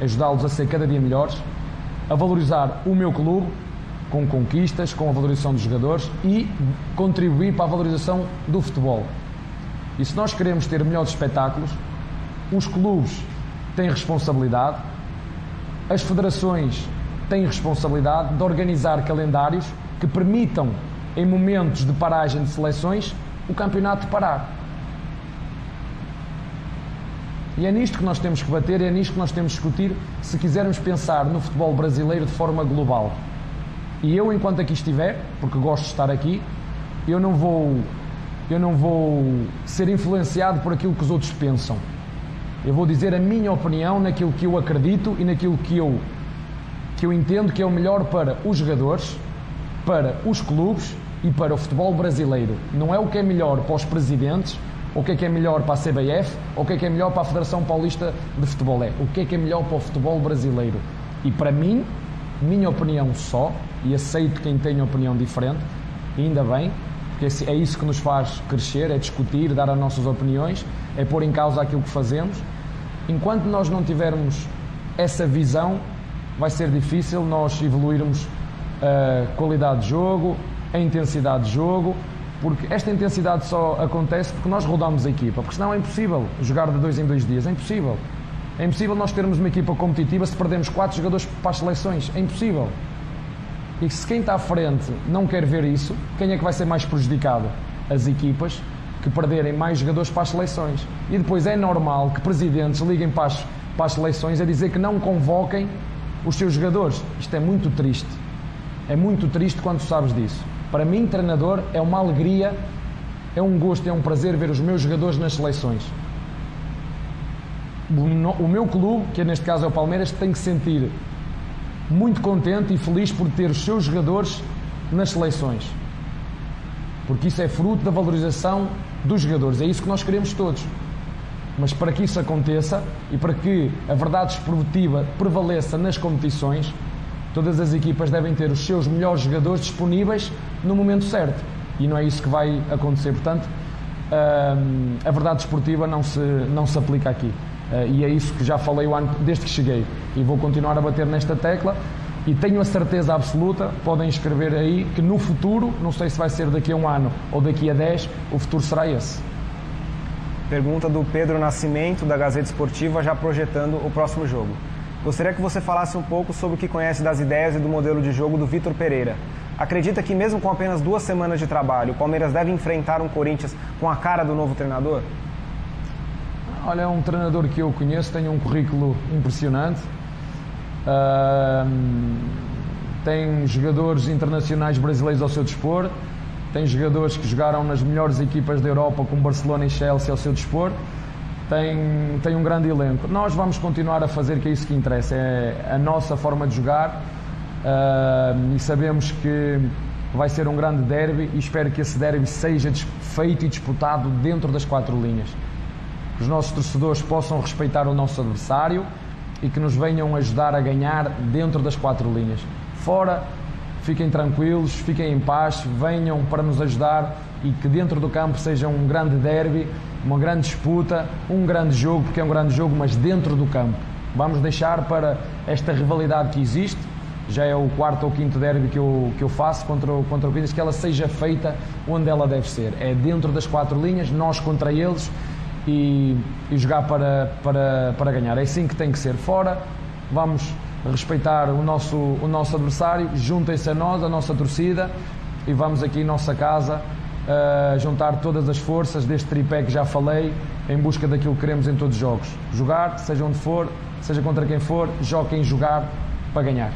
ajudá-los a ser cada dia melhores, a valorizar o meu clube com conquistas, com a valorização dos jogadores e contribuir para a valorização do futebol. E se nós queremos ter melhores espetáculos, os clubes têm responsabilidade, as federações têm responsabilidade de organizar calendários que permitam, em momentos de paragem de seleções, o campeonato parar. E é nisto que nós temos que bater, é nisto que nós temos que discutir se quisermos pensar no futebol brasileiro de forma global. E eu, enquanto aqui estiver, porque gosto de estar aqui, eu não vou, eu não vou ser influenciado por aquilo que os outros pensam. Eu vou dizer a minha opinião naquilo que eu acredito e naquilo que eu, que eu entendo que é o melhor para os jogadores, para os clubes e para o futebol brasileiro. Não é o que é melhor para os presidentes, o que é que é melhor para a CBF, o que é que é melhor para a Federação Paulista de Futebol. É o que é que é melhor para o futebol brasileiro. E para mim, minha opinião só, e aceito quem tenha opinião diferente, ainda bem, porque é isso que nos faz crescer, é discutir, dar as nossas opiniões, é pôr em causa aquilo que fazemos. Enquanto nós não tivermos essa visão, vai ser difícil nós evoluirmos a qualidade de jogo, a intensidade de jogo Porque esta intensidade só acontece porque nós rodamos a equipa, porque senão é impossível jogar de dois em dois dias, é impossível. É impossível nós termos uma equipa competitiva se perdemos quatro jogadores para as seleções, é impossível. E se quem está à frente não quer ver isso, quem é que vai ser mais prejudicado? As equipas que perderem mais jogadores para as seleções. E depois é normal que presidentes liguem para as, para as seleções a dizer que não convoquem os seus jogadores. Isto é muito triste. É muito triste quando sabes disso. Para mim, treinador, é uma alegria, é um gosto, é um prazer ver os meus jogadores nas seleções. O meu clube, que neste caso é o Palmeiras, tem que sentir muito contente e feliz por ter os seus jogadores nas seleções. Porque isso é fruto da valorização dos jogadores. É isso que nós queremos todos. Mas para que isso aconteça e para que a verdade esportiva prevaleça nas competições, todas as equipas devem ter os seus melhores jogadores disponíveis no momento certo. E não é isso que vai acontecer. Portanto, a verdade esportiva não se, não se aplica aqui. Ah, e é isso que já falei desde que cheguei. E vou continuar a bater nesta tecla. E tenho a certeza absoluta, podem escrever aí, que no futuro, não sei se vai ser daqui a um ano ou daqui a dez, o futuro será esse. Pergunta do Pedro Nascimento, da Gazeta Esportiva, já projetando o próximo jogo. Gostaria que você falasse um pouco sobre o que conhece das ideias e do modelo de jogo do Vitor Pereira. Acredita que, mesmo com apenas duas semanas de trabalho, o Palmeiras deve enfrentar um Corinthians com a cara do novo treinador? Olha, é um treinador que eu conheço, tem um currículo impressionante. Uh, tem jogadores internacionais brasileiros ao seu dispor, tem jogadores que jogaram nas melhores equipas da Europa, como Barcelona e Chelsea, ao seu dispor. Tem, tem um grande elenco. Nós vamos continuar a fazer que é isso que interessa, é a nossa forma de jogar uh, e sabemos que vai ser um grande derby e espero que esse derby seja feito e disputado dentro das quatro linhas. Que os nossos torcedores possam respeitar o nosso adversário e que nos venham ajudar a ganhar dentro das quatro linhas. Fora, fiquem tranquilos, fiquem em paz, venham para nos ajudar e que dentro do campo seja um grande derby, uma grande disputa, um grande jogo, porque é um grande jogo, mas dentro do campo. Vamos deixar para esta rivalidade que existe, já é o quarto ou quinto derby que eu, que eu faço contra o, contra o Corinthians, que ela seja feita onde ela deve ser. É dentro das quatro linhas, nós contra eles e, e jogar para, para, para ganhar. É assim que tem que ser. Fora, vamos respeitar o nosso, o nosso adversário, juntem-se a nós, a nossa torcida, e vamos aqui em nossa casa uh, juntar todas as forças deste tripé que já falei, em busca daquilo que queremos em todos os jogos. Jogar, seja onde for, seja contra quem for, joguem jogar para ganhar.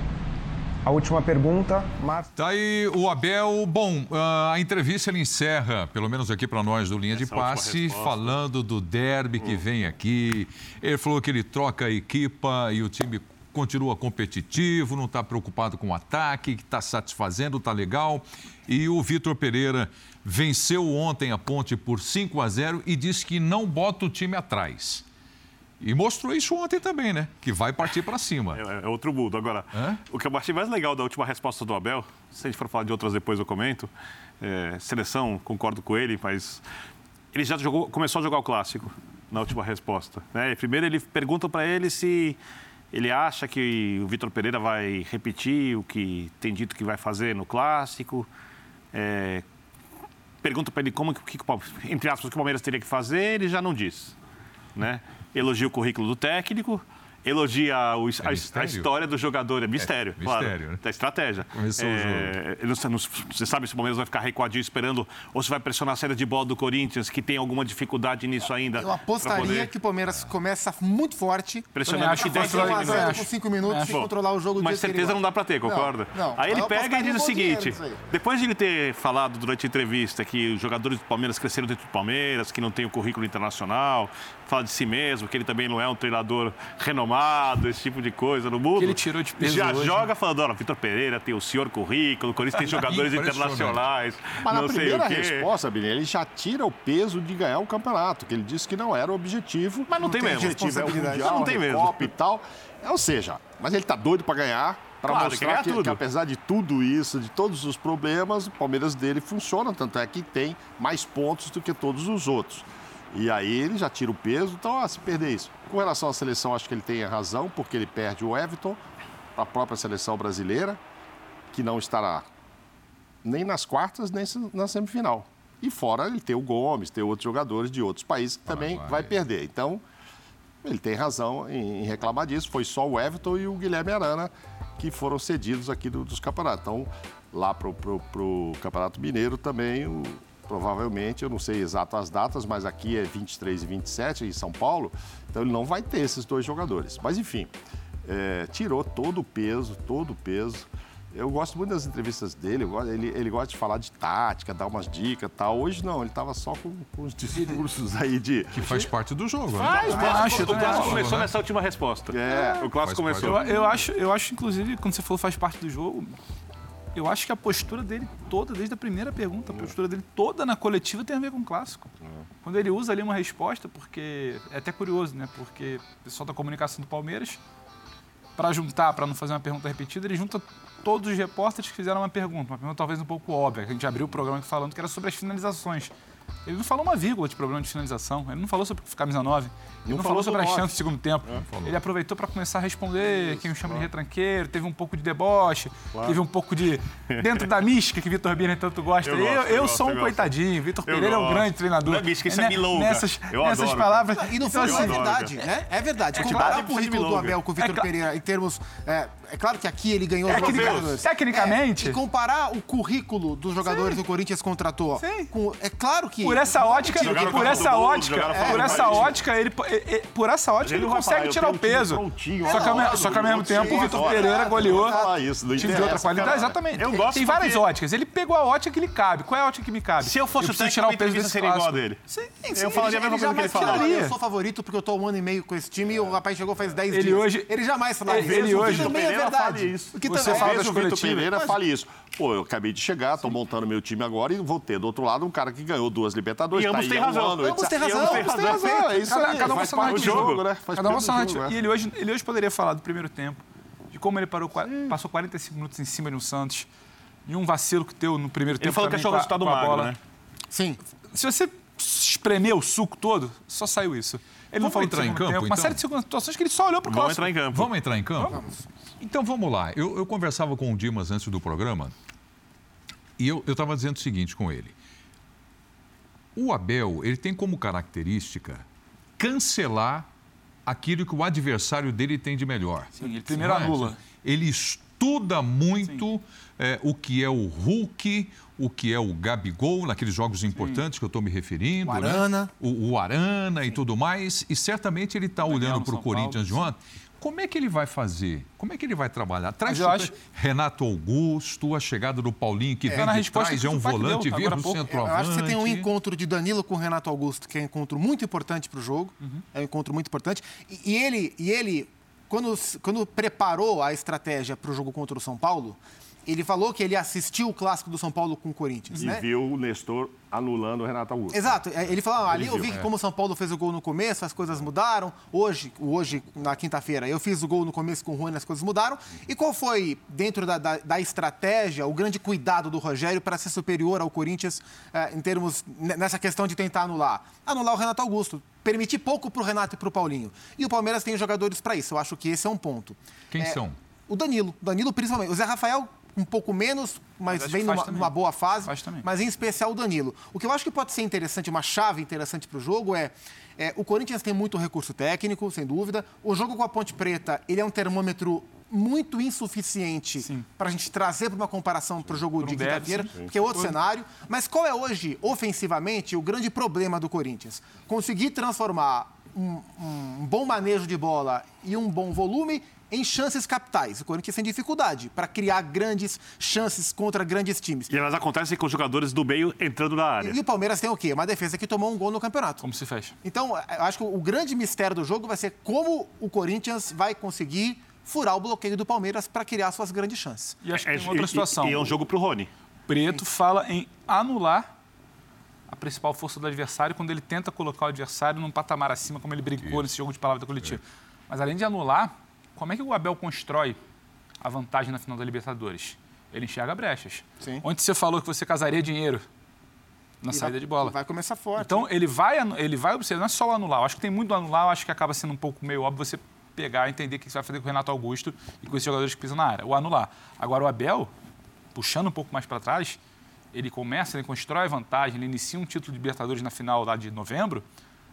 A última pergunta, Márcio. Tá aí o Abel. Bom, ah, a entrevista ele encerra, pelo menos aqui para nós do Linha Essa de Passe, falando do derby que vem aqui. Ele falou que ele troca a equipa e o time continua competitivo, não está preocupado com o ataque, que está satisfazendo, está legal. E o Vitor Pereira venceu ontem a ponte por 5 a 0 e disse que não bota o time atrás. E mostrou isso ontem também, né? Que vai partir para cima. É, é, outro mundo. Agora, Hã? o que eu achei mais legal da última resposta do Abel, se a gente for falar de outras depois eu comento, é, seleção, concordo com ele, mas ele já jogou, começou a jogar o clássico na última resposta. Né? Primeiro ele pergunta para ele se ele acha que o Vitor Pereira vai repetir o que tem dito que vai fazer no clássico. É, pergunta para ele como que, entre aspas, o que o Palmeiras teria que fazer, ele já não diz. Né? Elogia o currículo do técnico, elogia o, é a, a, história do jogador. É mistério, é, claro. Mistério, né? Da estratégia. Começou é, o jogo. Não, você sabe se o Palmeiras vai ficar recuadinho esperando ou se vai pressionar a saída de bola do Corinthians, que tem alguma dificuldade nisso ainda. Eu apostaria poder... que o Palmeiras começa muito forte. Pressionando acho que fazer uma por cinco minutos é. e controlar o jogo Mas certeza não dá para ter, concorda? Não, não. Aí ele pega e diz o seguinte: depois de ele ter falado durante a entrevista que os jogadores do Palmeiras cresceram dentro do Palmeiras, que não tem o currículo internacional, fala de si mesmo, que ele também não é um treinador renomado, esse tipo de coisa no mundo. Que ele tirou de peso Já hoje. joga falando, olha, Vitor Pereira tem o senhor currículo, o Corinthians tem jogadores internacionais, Mas não na primeira resposta, Bini, ele já tira o peso de ganhar o campeonato, que ele disse que não era o objetivo. Mas não, não tem, tem mesmo. Objetivo é o mundial, não tem mesmo. Copa e tal. É, ou seja, mas ele tá doido para ganhar, para claro, mostrar que, que, apesar de tudo isso, de todos os problemas, o Palmeiras dele funciona, tanto é que tem mais pontos do que todos os outros. E aí ele já tira o peso, então, ah, se perder isso. Com relação à seleção, acho que ele tem razão, porque ele perde o Everton, a própria seleção brasileira, que não estará nem nas quartas, nem na semifinal. E fora ele tem o Gomes, tem outros jogadores de outros países que também vai perder. Então, ele tem razão em reclamar disso. Foi só o Everton e o Guilherme Arana que foram cedidos aqui do, dos campeonatos. Então, lá para o Campeonato Mineiro também, o, provavelmente, eu não sei exato as datas, mas aqui é 23 e 27 em São Paulo, então ele não vai ter esses dois jogadores. Mas, enfim, é, tirou todo o peso, todo o peso. Eu gosto muito das entrevistas dele, ele, ele gosta de falar de tática, dar umas dicas e tal. Hoje não, ele estava só com, com os discursos aí de. Que faz parte do jogo, né? Faz, né? acho, o clássico começou nessa última resposta. É, o clássico começou. Eu, eu, acho, eu acho, inclusive, quando você falou faz parte do jogo, eu acho que a postura dele toda, desde a primeira pergunta, a postura dele toda na coletiva tem a ver com o clássico. Quando ele usa ali uma resposta, porque é até curioso, né? Porque o pessoal da comunicação do Palmeiras, para juntar, para não fazer uma pergunta repetida, ele junta todos os repórteres que fizeram uma pergunta, uma pergunta talvez um pouco óbvia. A gente abriu o programa falando que era sobre as finalizações. Ele não falou uma vírgula de problema de finalização. Ele não falou sobre camisa 9. Ele não, não falou, falou sobre a chance do segundo tempo. É, ele aproveitou para começar a responder Isso, quem o chama claro. de retranqueiro. Teve um pouco de deboche. Claro. Teve um pouco de. Dentro da mística que Vitor Birner tanto gosta. Eu, eu, gosto, eu, eu sou um coitadinho. Vitor Pereira é um grande treinador. Não é mística, isso é, é milonga. Nessas, nessas palavras. E no fundo é verdade, né? É verdade. É Comparar o currículo do Abel com o Vitor Pereira em termos. É claro que aqui ele ganhou Tecnicamente. Tecnicamente. É, e comparar o currículo dos jogadores Sim. do Corinthians contratou. Sim. Com, é claro que. Por essa ótica, por essa ótica, é, por essa ótica, ele, por essa ótica, ele, consegue tirar o peso. Só que, ao, só que ao mesmo tempo, o Vitor Pereira goleou time de outra qualidade. Exatamente. Eu gosto Tem várias óticas. Ele pegou a ótica que lhe cabe. Qual é a ótica que me cabe? Se eu fosse o técnico, tirar o peso desse seria igual dele. Sim, eu falaria a mesma coisa que ele falaria. Eu sou favorito porque eu tô um ano e meio com esse time e o rapaz chegou faz 10 dias. Ele jamais falaria Ele hoje também é verdade. Isso. Que Você fala das coletivas. Pereira fale isso. Pô, eu acabei de chegar, tô montando meu time agora e vou ter do outro lado um cara que ganhou duas Libertadores. E ambos têm razão. Um ambos têm razão. Ambos têm razão. É isso aí. Cada um faz parte do jogo, né? Cada um faz E ele hoje, ele hoje poderia falar do primeiro tempo, de como ele parou, passou 45 minutos em cima de um Santos, e um vacilo que deu no primeiro tempo. Ele falou que achou o resultado magro, né? Sim. Se você espremer o suco todo, só saiu isso. Ele Vamos não entrar em campo, Uma então? série de situações que ele só olhou para o Vamos entrar em campo. Vamos entrar em campo? Vamos. Então vamos lá. Eu, eu conversava com o Dimas antes do programa e eu estava dizendo o seguinte com ele. O Abel, ele tem como característica cancelar aquilo que o adversário dele tem de melhor. Sim, ele primeiro anula. Ele estuda muito é, o que é o Hulk, o que é o Gabigol, naqueles jogos importantes Sim. que eu estou me referindo. O né? Arana. Né? O, o, Arana Sim. e tudo mais. E certamente ele está olhando para o Corinthians de ontem. Como é que ele vai fazer? Como é que ele vai trabalhar? Traz acho... Renato Augusto, a chegada do Paulinho, que é, vem de trás, é um volante, vira o centroavante. Eu acho que você tem um encontro de Danilo com o Renato Augusto, que é um encontro muito importante para o jogo. Uhum. É um encontro muito importante. E, e, ele, e ele quando, quando preparou a estratégia para o jogo contra o São Paulo, ele falou que ele assistiu o clássico do São Paulo com o Corinthians. E né? viu o Nestor anulando o Renato Augusto. Exato. É, ele falou, ah, ali ele eu vi que é. como o São Paulo fez o gol no começo, as coisas mudaram. Hoje, hoje na quinta-feira, eu fiz o gol no começo com o Rony, as coisas mudaram. E qual foi, dentro da, da, da estratégia, o grande cuidado do Rogério para ser superior ao Corinthians é, em termos nessa questão de tentar anular? Anular o Renato Augusto. Permitir pouco para o Renato e para o Paulinho. E o Palmeiras tem jogadores para isso. Eu acho que esse é um ponto. Quem é, são? O Danilo. Danilo, principalmente. O Zé Rafael um pouco menos, mas, mas vem numa, numa, boa fase. Mas em especial o Danilo. O que eu acho que pode ser interessante, uma chave interessante para o jogo é, é, o Corinthians tem muito recurso técnico, sem dúvida. O jogo com a Ponte Preta, ele é um termômetro muito insuficiente para a gente trazer para uma comparação para o jogo de quinta-feira, porque é outro cenário. Mas qual é hoje, ofensivamente, o grande problema do Corinthians? Conseguir transformar um, um bom manejo de bola e um bom volume em chances capitais. O Corinthians tem dificuldade para criar grandes chances contra grandes times. E elas acontecem com os jogadores do meio entrando na área. E, e o Palmeiras tem o quê? Uma defesa que tomou um gol no campeonato. Como se fecha? Então, eu acho que o grande mistério do jogo vai ser como o Corinthians vai conseguir furar o bloqueio do Palmeiras para criar suas grandes chances. E acho que é, tem outra situação. E, e é um jogo para o Rony. Preto Sim. fala em anular a principal força do adversário quando ele tenta colocar o adversário num patamar acima, como ele brincou Isso. nesse jogo de palavra da coletiva. É. Mas além de anular, como é que o Abel constrói a vantagem na final da Libertadores? Ele enxerga brechas. Sim. Onde você falou que você casaria dinheiro na e saída vai, de bola. Vai começar forte. Então, ele vai, ele vai observar, não é só o anular. Eu acho que tem muito do anular, eu acho que acaba sendo um pouco meio óbvio você pegar e entender o que você vai fazer com o Renato Augusto e com esses jogadores que pisam na área. O anular. Agora, o Abel, puxando um pouco mais para trás, ele começa, ele constrói vantagem, ele inicia um título de Libertadores na final lá de novembro,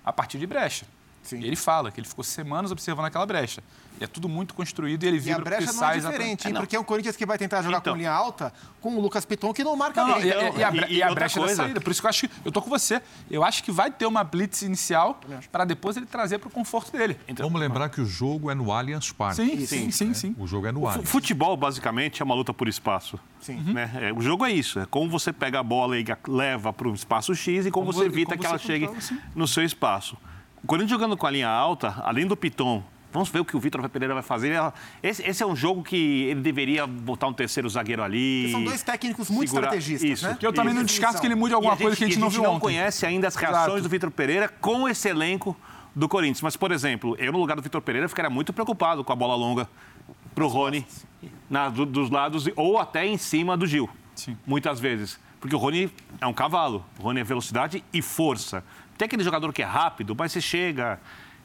a partir de brecha. Sim. ele fala que ele ficou semanas observando aquela brecha. E é tudo muito construído e ele vira e a brecha não é diferente, é, porque é o Corinthians que vai tentar jogar então, com linha alta com o Lucas Piton, que não marca não, bem. E, então, e, a, e, e a brecha coisa. da saída. Por isso que eu acho que eu tô com você. Eu acho que vai ter uma blitz inicial para depois ele trazer para o conforto dele. Então, Vamos lembrar que o jogo é no Allianz Parque. Sim, sim, sim, é. sim. O jogo é no Allianz. Futebol, basicamente, é uma luta por espaço. Sim. Né? É, o jogo é isso. É como você pega a bola e leva para o espaço X e como, como você evita como que ela chegue no seu espaço. O Corinthians jogando com a linha alta, além do Piton, Vamos ver o que o Vitor Pereira vai fazer. Esse, esse, é um jogo que ele deveria botar um terceiro zagueiro ali. são dois técnicos muito segurar... estrategistas, Isso. né? Que eu também não descarto que ele mude alguma coisa que a gente não viu não ontem. conhece ainda as reações Exato. do Vitor Pereira com esse elenco do Corinthians. Mas, por exemplo, eu no lugar do Vitor Pereira ficaria muito preocupado com a bola longa para o Rony na, do, dos lados ou até em cima do Gil. Sim. Muitas vezes. Porque o Rony é um cavalo. O Rony é velocidade e força. Tem aquele jogador que é rápido, mas você chega,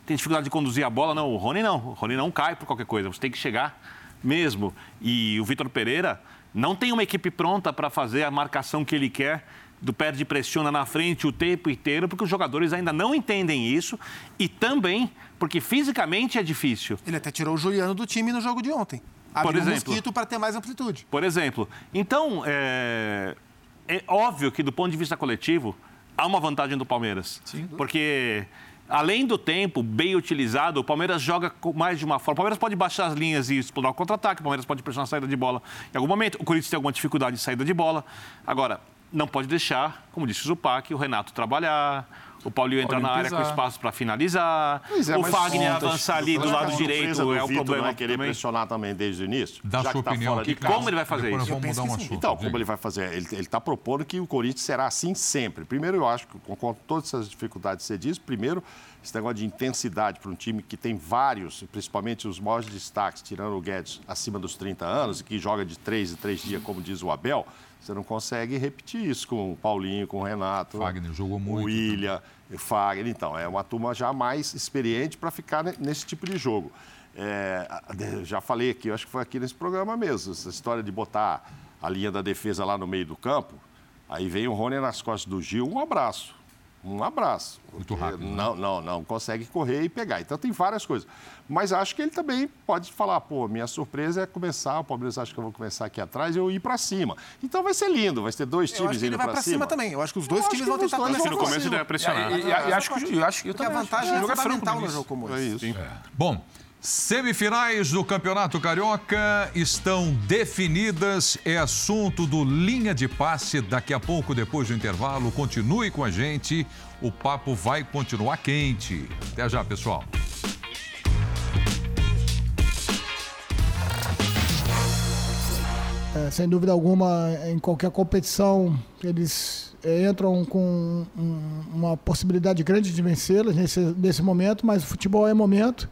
tem dificuldade de conduzir a bola. Não, o Rony não. O Rony não cai por qualquer coisa. Você tem que chegar mesmo. E o Vitor Pereira não tem uma equipe pronta para fazer a marcação que ele quer do perde pressiona na frente o tempo inteiro, porque os jogadores ainda não entendem isso e também porque fisicamente é difícil. Ele até tirou o Juliano do time no jogo de ontem. Abriu por exemplo, um mosquito para ter mais amplitude. Por exemplo. Então, é, é óbvio que do ponto de vista coletivo, há uma vantagem do Palmeiras. Sim. Porque além do tempo bem utilizado, o Palmeiras joga mais de uma forma. O Palmeiras pode baixar as linhas e explorar o contra-ataque, o Palmeiras pode pressionar a saída de bola em algum momento. O Corinthians tem alguma dificuldade de saída de bola. Agora, não pode deixar, como disse o Zupac, o Renato trabalhar, o Paulinho entrar na área com espaço para finalizar. É, o Fagner avançar ali do lado direito é o problema. Vai querer também. pressionar também desde o início. Dá sua tá opinião aqui. Como ele vai fazer isso? Vamos mudar um assunto, então, como ele vai fazer? Ele está propondo que o Corinthians será assim sempre. Primeiro, eu acho que com todas essas dificuldades que você diz, primeiro, esse negócio de intensidade para um time que tem vários, principalmente os maiores destaques, tirando o Guedes acima dos 30 anos, e que joga de três em três dias, como diz o Abel, você não consegue repetir isso com o Paulinho, com o Renato. Fagner jogou muito. O William. Fagner, então, é uma turma já mais experiente para ficar nesse tipo de jogo. É, já falei aqui, acho que foi aqui nesse programa mesmo, essa história de botar a linha da defesa lá no meio do campo, aí vem o Rony nas costas do Gil, um abraço. Um abraço. Muito rápido. Né? Não, não, não consegue correr e pegar. Então tem várias coisas. Mas acho que ele também pode falar, pô, minha surpresa é começar, o Palmeiras acha que eu vou começar aqui atrás e eu ir para cima. Então vai ser lindo, vai ter dois times indo para cima. Ele vai para cima também. Eu acho que os dois eu times vão tentar começar. No começo ele vai pressionar. E, acho que eu acho que eu também a vantagem é fundamental no jogo como esse. É isso. É. Bom, Semifinais do Campeonato Carioca estão definidas. É assunto do Linha de Passe. Daqui a pouco, depois do intervalo, continue com a gente. O papo vai continuar quente. Até já, pessoal. É, sem dúvida alguma, em qualquer competição, eles é, entram com uma possibilidade grande de vencê-las nesse, nesse momento, mas o futebol é momento.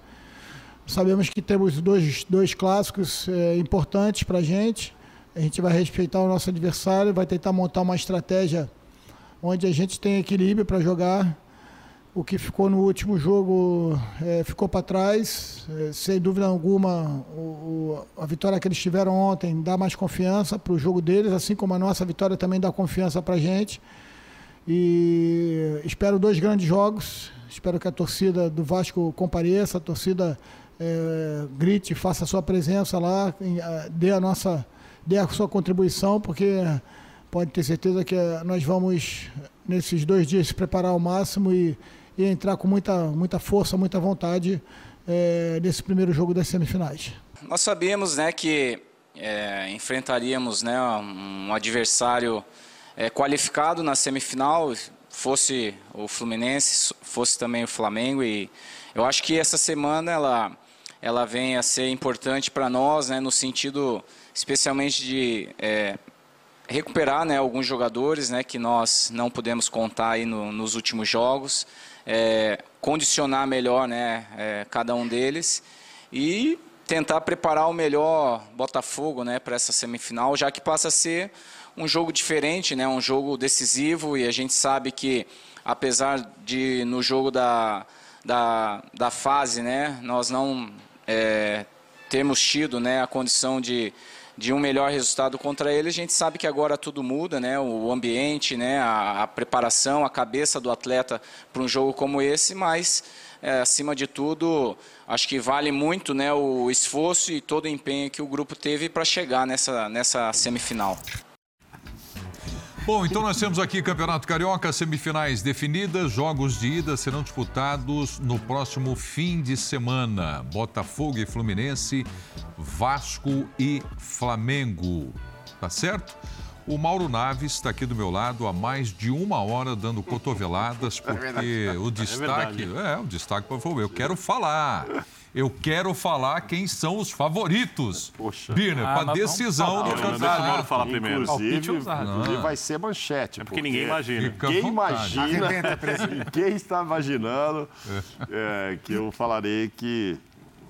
Sabemos que temos dois, dois clássicos é, importantes para a gente. A gente vai respeitar o nosso adversário, vai tentar montar uma estratégia onde a gente tem equilíbrio para jogar. O que ficou no último jogo é, ficou para trás. É, sem dúvida alguma, o, a vitória que eles tiveram ontem dá mais confiança para o jogo deles, assim como a nossa vitória também dá confiança para a gente. E espero dois grandes jogos. Espero que a torcida do Vasco compareça, a torcida é, grite, faça a sua presença lá, dê a nossa, dê a sua contribuição, porque pode ter certeza que nós vamos nesses dois dias se preparar ao máximo e, e entrar com muita, muita força, muita vontade é, nesse primeiro jogo das semifinais. Nós sabíamos, né, que é, enfrentaríamos, né, um adversário é, qualificado na semifinal, fosse o Fluminense, fosse também o Flamengo e eu acho que essa semana ela ela vem a ser importante para nós, né, no sentido especialmente de é, recuperar né, alguns jogadores né, que nós não pudemos contar aí no, nos últimos jogos, é, condicionar melhor né, é, cada um deles e tentar preparar o melhor Botafogo né, para essa semifinal, já que passa a ser um jogo diferente, né, um jogo decisivo e a gente sabe que apesar de no jogo da, da, da fase né, nós não é, termos tido né, a condição de, de um melhor resultado contra ele. A gente sabe que agora tudo muda, né? O ambiente, né? A, a preparação, a cabeça do atleta para um jogo como esse, mas é, acima de tudo, acho que vale muito, né? O esforço e todo o empenho que o grupo teve para chegar nessa nessa semifinal. Bom, então nós temos aqui Campeonato Carioca, semifinais definidas, jogos de ida serão disputados no próximo fim de semana. Botafogo e Fluminense, Vasco e Flamengo. Tá certo? O Mauro Naves está aqui do meu lado há mais de uma hora dando cotoveladas, é porque o destaque. É, é, o destaque, favor, eu quero falar eu quero falar quem são os favoritos. Poxa. Birner, ah, para decisão do campeonato. falar primeiro. Inclusive, inclusive vai ser manchete. É porque, porque ninguém imagina. Quem imagina, quem está imaginando é, que eu falarei que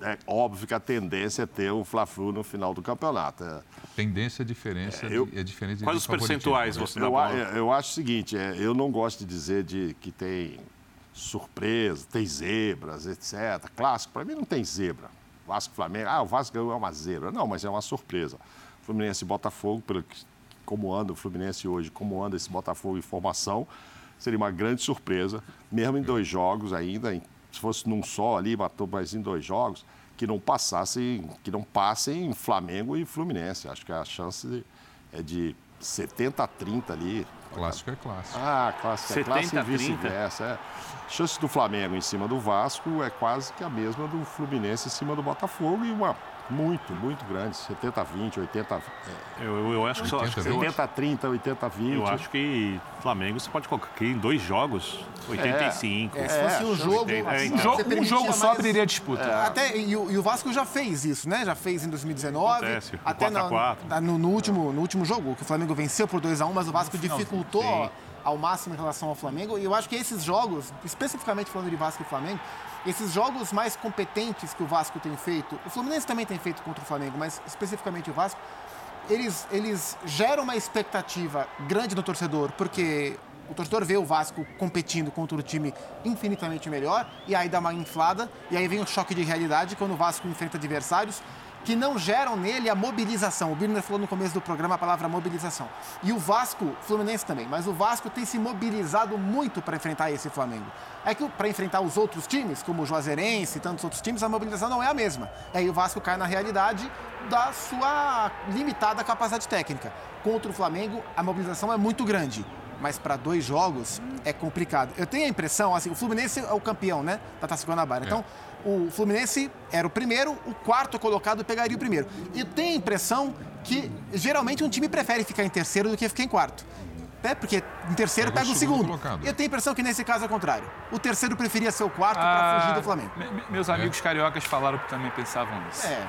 é óbvio que a tendência é ter o Fla-Flu no final do campeonato. É, tendência, diferença é, eu, é diferente. Quais os percentuais você eu, eu, eu acho o seguinte, é, eu não gosto de dizer de, que tem surpresa, tem zebras, etc. Clássico, para mim não tem zebra. Vasco Flamengo, ah, o Vasco ganhou é uma zebra. Não, mas é uma surpresa. Fluminense e Botafogo, pelo que, como anda o Fluminense hoje, como anda esse Botafogo em formação, seria uma grande surpresa, mesmo em dois jogos ainda, em, se fosse num só ali, matou mais em dois jogos, que não passassem, que não passem Flamengo e Fluminense. Acho que a chance é de 70 a 30 ali. Clássico é clássico. Ah, clássico é clássico e vice-versa. É. Chance do Flamengo em cima do Vasco é quase que a mesma do Fluminense em cima do Botafogo e uma muito, muito grande. 70 20, 80 é, eu, eu, eu acho que só. 70 30, 80 20. Eu acho que Flamengo você pode colocar aqui em dois jogos, 85. É, é, se fosse um jogo. 80, é, então. Um jogo só abriria disputa. É. Até, e o, e, o, Vasco já fez isso, né? Já fez em 2019. Acontece, até 4 4. No, no, último, no último jogo, que o Flamengo venceu por 2x1, mas o Vasco dificultou. Sim ao máximo em relação ao Flamengo. E eu acho que esses jogos, especificamente falando de Vasco e Flamengo, esses jogos mais competentes que o Vasco tem feito, o Fluminense também tem feito contra o Flamengo, mas especificamente o Vasco, eles, eles geram uma expectativa grande no torcedor, porque o torcedor vê o Vasco competindo contra o time infinitamente melhor, e aí dá uma inflada, e aí vem o choque de realidade quando o Vasco enfrenta adversários que não geram nele a mobilização. O Birner falou no começo do programa a palavra mobilização. E o Vasco, Fluminense também, mas o Vasco tem se mobilizado muito para enfrentar esse Flamengo. É que para enfrentar os outros times, como o Juazeirense e tantos outros times, a mobilização não é a mesma. Aí o Vasco cai na realidade da sua limitada capacidade técnica. Contra o Flamengo, a mobilização é muito grande mas para dois jogos é complicado. Eu tenho a impressão, assim, o Fluminense é o campeão, né, da Taça Guanabara. É. Então, o Fluminense era o primeiro, o quarto colocado pegaria o primeiro. E tenho a impressão que geralmente um time prefere ficar em terceiro do que ficar em quarto. É, porque em terceiro pega, pega o segundo. Colocado. Eu tenho a impressão que nesse caso é o contrário. O terceiro preferia ser o quarto ah, para fugir do Flamengo. Meus amigos é. cariocas falaram que também pensavam nisso. É.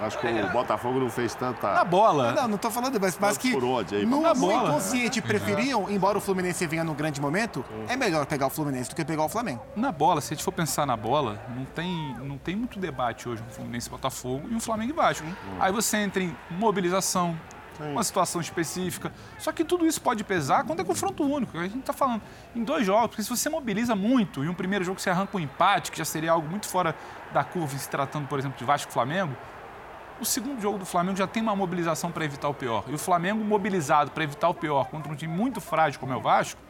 Acho que o Botafogo não fez tanta. Na bola. Não, não estou falando, mas, mas que. Por onde aí, no, no inconsciente preferiam, embora o Fluminense venha num grande momento, é melhor pegar o Fluminense do que pegar o Flamengo. Na bola, se a gente for pensar na bola, não tem, não tem muito debate hoje no Fluminense e Botafogo e um Flamengo e Vasco. Hum. Aí você entra em mobilização, uma situação específica. Só que tudo isso pode pesar quando é confronto único. A gente está falando em dois jogos, porque se você mobiliza muito e um primeiro jogo você arranca um empate, que já seria algo muito fora da curva, se tratando, por exemplo, de Vasco e Flamengo, o segundo jogo do Flamengo já tem uma mobilização para evitar o pior. E o Flamengo mobilizado para evitar o pior contra um time muito frágil como é o Vasco,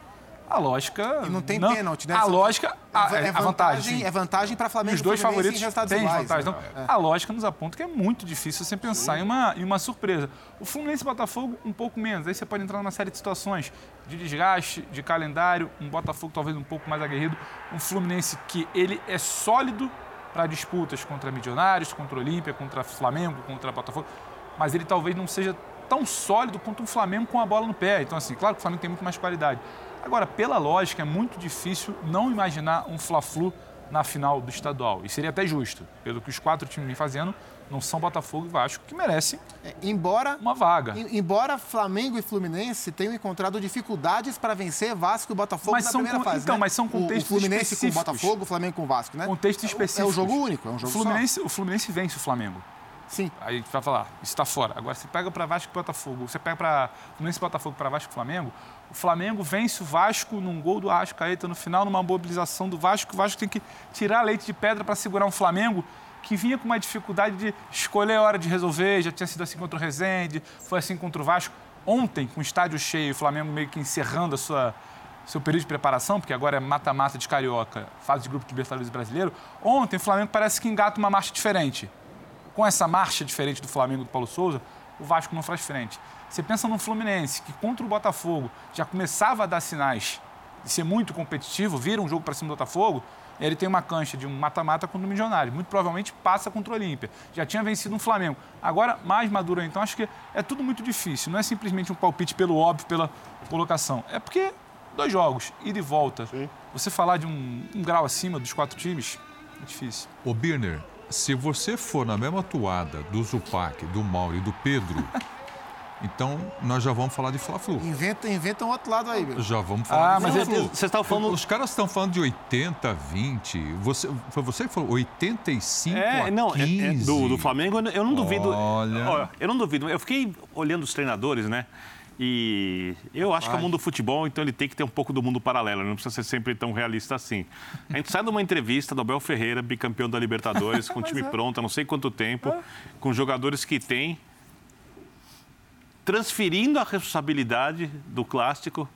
a lógica. E não tem não, pênalti, né? A lógica. A, é, é a vantagem. É vantagem para Flamengo. Os dois favoritos têm vantagem. Então, é. A lógica nos aponta que é muito difícil você pensar em uma, em uma surpresa. O Fluminense e Botafogo, um pouco menos. Aí você pode entrar numa série de situações de desgaste, de calendário. Um Botafogo talvez um pouco mais aguerrido. Um Fluminense que ele é sólido para disputas contra Milionários, contra Olímpia, contra Flamengo, contra Botafogo, mas ele talvez não seja tão sólido quanto um Flamengo com a bola no pé. Então, assim, claro que o Flamengo tem muito mais qualidade. Agora, pela lógica, é muito difícil não imaginar um Fla-Flu na final do estadual. E seria até justo, pelo que os quatro times vêm fazendo, não são Botafogo e Vasco, que merecem é, embora, uma vaga. embora Flamengo e Fluminense tenham encontrado dificuldades para vencer Vasco e Botafogo mas na são primeira fase. Então, né? mas são contextos o, o Fluminense específicos. com o Botafogo, o Flamengo com o Vasco, né? Contexto específico. É o jogo único, é um jogo Fluminense, só. O Fluminense vence o Flamengo. Sim. Aí vai falar, isso está fora. Agora, você pega para Vasco e Botafogo, você pega para Fluminense e Botafogo para Vasco e Flamengo, o Flamengo vence o Vasco num gol do Arrascaeta no final, numa mobilização do Vasco, o Vasco tem que tirar leite de pedra para segurar um Flamengo que vinha com uma dificuldade de escolher a hora de resolver, já tinha sido assim contra o Rezende, foi assim contra o Vasco. Ontem, com o estádio cheio, o Flamengo meio que encerrando a sua seu período de preparação, porque agora é mata-mata de carioca, fase de grupo de Libertadores brasileiro. Ontem o Flamengo parece que engata uma marcha diferente. Com essa marcha diferente do Flamengo do Paulo Souza, o Vasco não faz frente. Você pensa no Fluminense, que contra o Botafogo já começava a dar sinais de ser muito competitivo, vira um jogo para cima do Botafogo, ele tem uma cancha de um mata-mata contra o Milionário. Muito provavelmente passa contra o Olímpia. Já tinha vencido um Flamengo. Agora, mais maduro, então, acho que é tudo muito difícil. Não é simplesmente um palpite pelo óbvio, pela colocação. É porque dois jogos, ida e volta. Sim. Você falar de um, um, grau acima dos quatro times, é difícil. Ô, Birner, se você for na mesma toada do Zupac, do Mauro e do Pedro, então nós já vamos falar de Fla-Flu. Inventa, inventa um outro lado aí, meu. Já vamos falar ah, de Fla-Flu. Você está falando... Os caras estão falando de 80, 20. Você, foi você que falou 85 é, a não, 15. É, é do, do Flamengo, eu não duvido. Olha... Eu não duvido. Eu fiquei olhando os treinadores, né? E eu acho que é o mundo do futebol, então ele tem que ter um pouco do mundo paralelo, não precisa ser sempre tão realista assim. A gente sai de uma entrevista do Abel Ferreira, bicampeão da Libertadores, com o time é. pronto há não sei quanto tempo, é. com jogadores que têm, transferindo a responsabilidade do clássico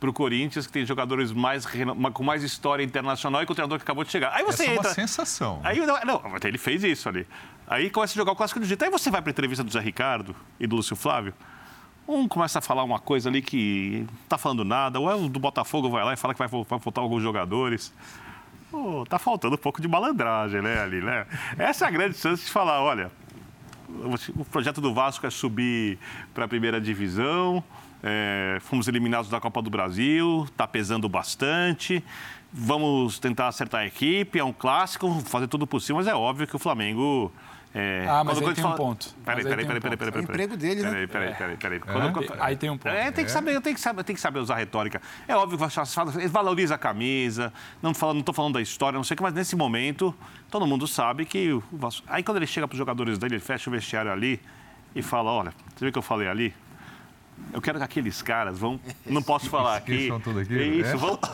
para o Corinthians, que tem jogadores mais, com mais história internacional e com o treinador que acabou de chegar. Aí você Essa entra. É uma sensação. Aí, não, não, ele fez isso ali. Aí começa a jogar o clássico do jeito. Aí você vai para a entrevista do Zé Ricardo e do Lúcio Flávio. Um começa a falar uma coisa ali que não tá falando nada, ou é o do Botafogo vai lá e fala que vai, vai faltar alguns jogadores. Pô, tá faltando um pouco de malandragem, né, ali, né? Essa é a grande chance de falar, olha, o projeto do Vasco é subir para a primeira divisão, é, fomos eliminados da Copa do Brasil, está pesando bastante. Vamos tentar acertar a equipe, é um clássico, fazer tudo possível, mas é óbvio que o Flamengo é, ah, mas aí tem fala... um ponto. Peraí, peraí, peraí, peraí, peraí. O emprego dele, né? Peraí, peraí, peraí. É. Aí tem um ponto. É, tem que saber, tem que saber, tem que saber usar retórica. É óbvio que ele valoriza a camisa, não estou não falando da história, não sei o que, mas nesse momento, todo mundo sabe que o Vasco... Aí quando ele chega para os jogadores dele, ele fecha o vestiário ali e fala, olha, você viu o que eu falei ali? Eu quero que aqueles caras vão. Não posso falar aqui. Aqui isso, é? vão.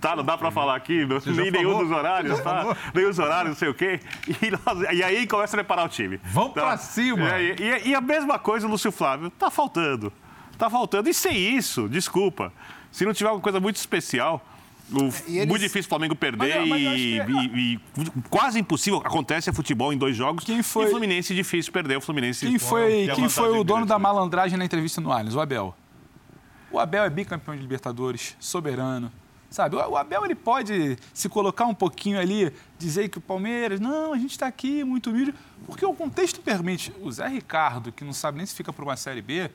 Tá, não dá para falar aqui, nem nenhum dos horários, tá? Nem os horários, não sei o quê. E, e aí começa a preparar o time. Vamos tá? para cima! E, e, e, a mesma coisa, o Lúcio Flávio. Tá faltando. Tá faltando. E sem isso, desculpa. Se não tiver alguma coisa muito especial, eles... Muito difícil o Flamengo perder mas, mas e, é... e, e, quase impossível. Acontece é futebol em dois jogos. Quem foi... E o Fluminense difícil perder. O Fluminense. Quem foi, quem foi o dono da malandragem na entrevista no Allianz? O Abel. O Abel é bicampeão de Libertadores, soberano. Sabe, o Abel ele pode se colocar um pouquinho ali, dizer que o Palmeiras, não, a gente está aqui muito humilde, porque o contexto permite. O Zé Ricardo, que não sabe nem se fica para uma Série B,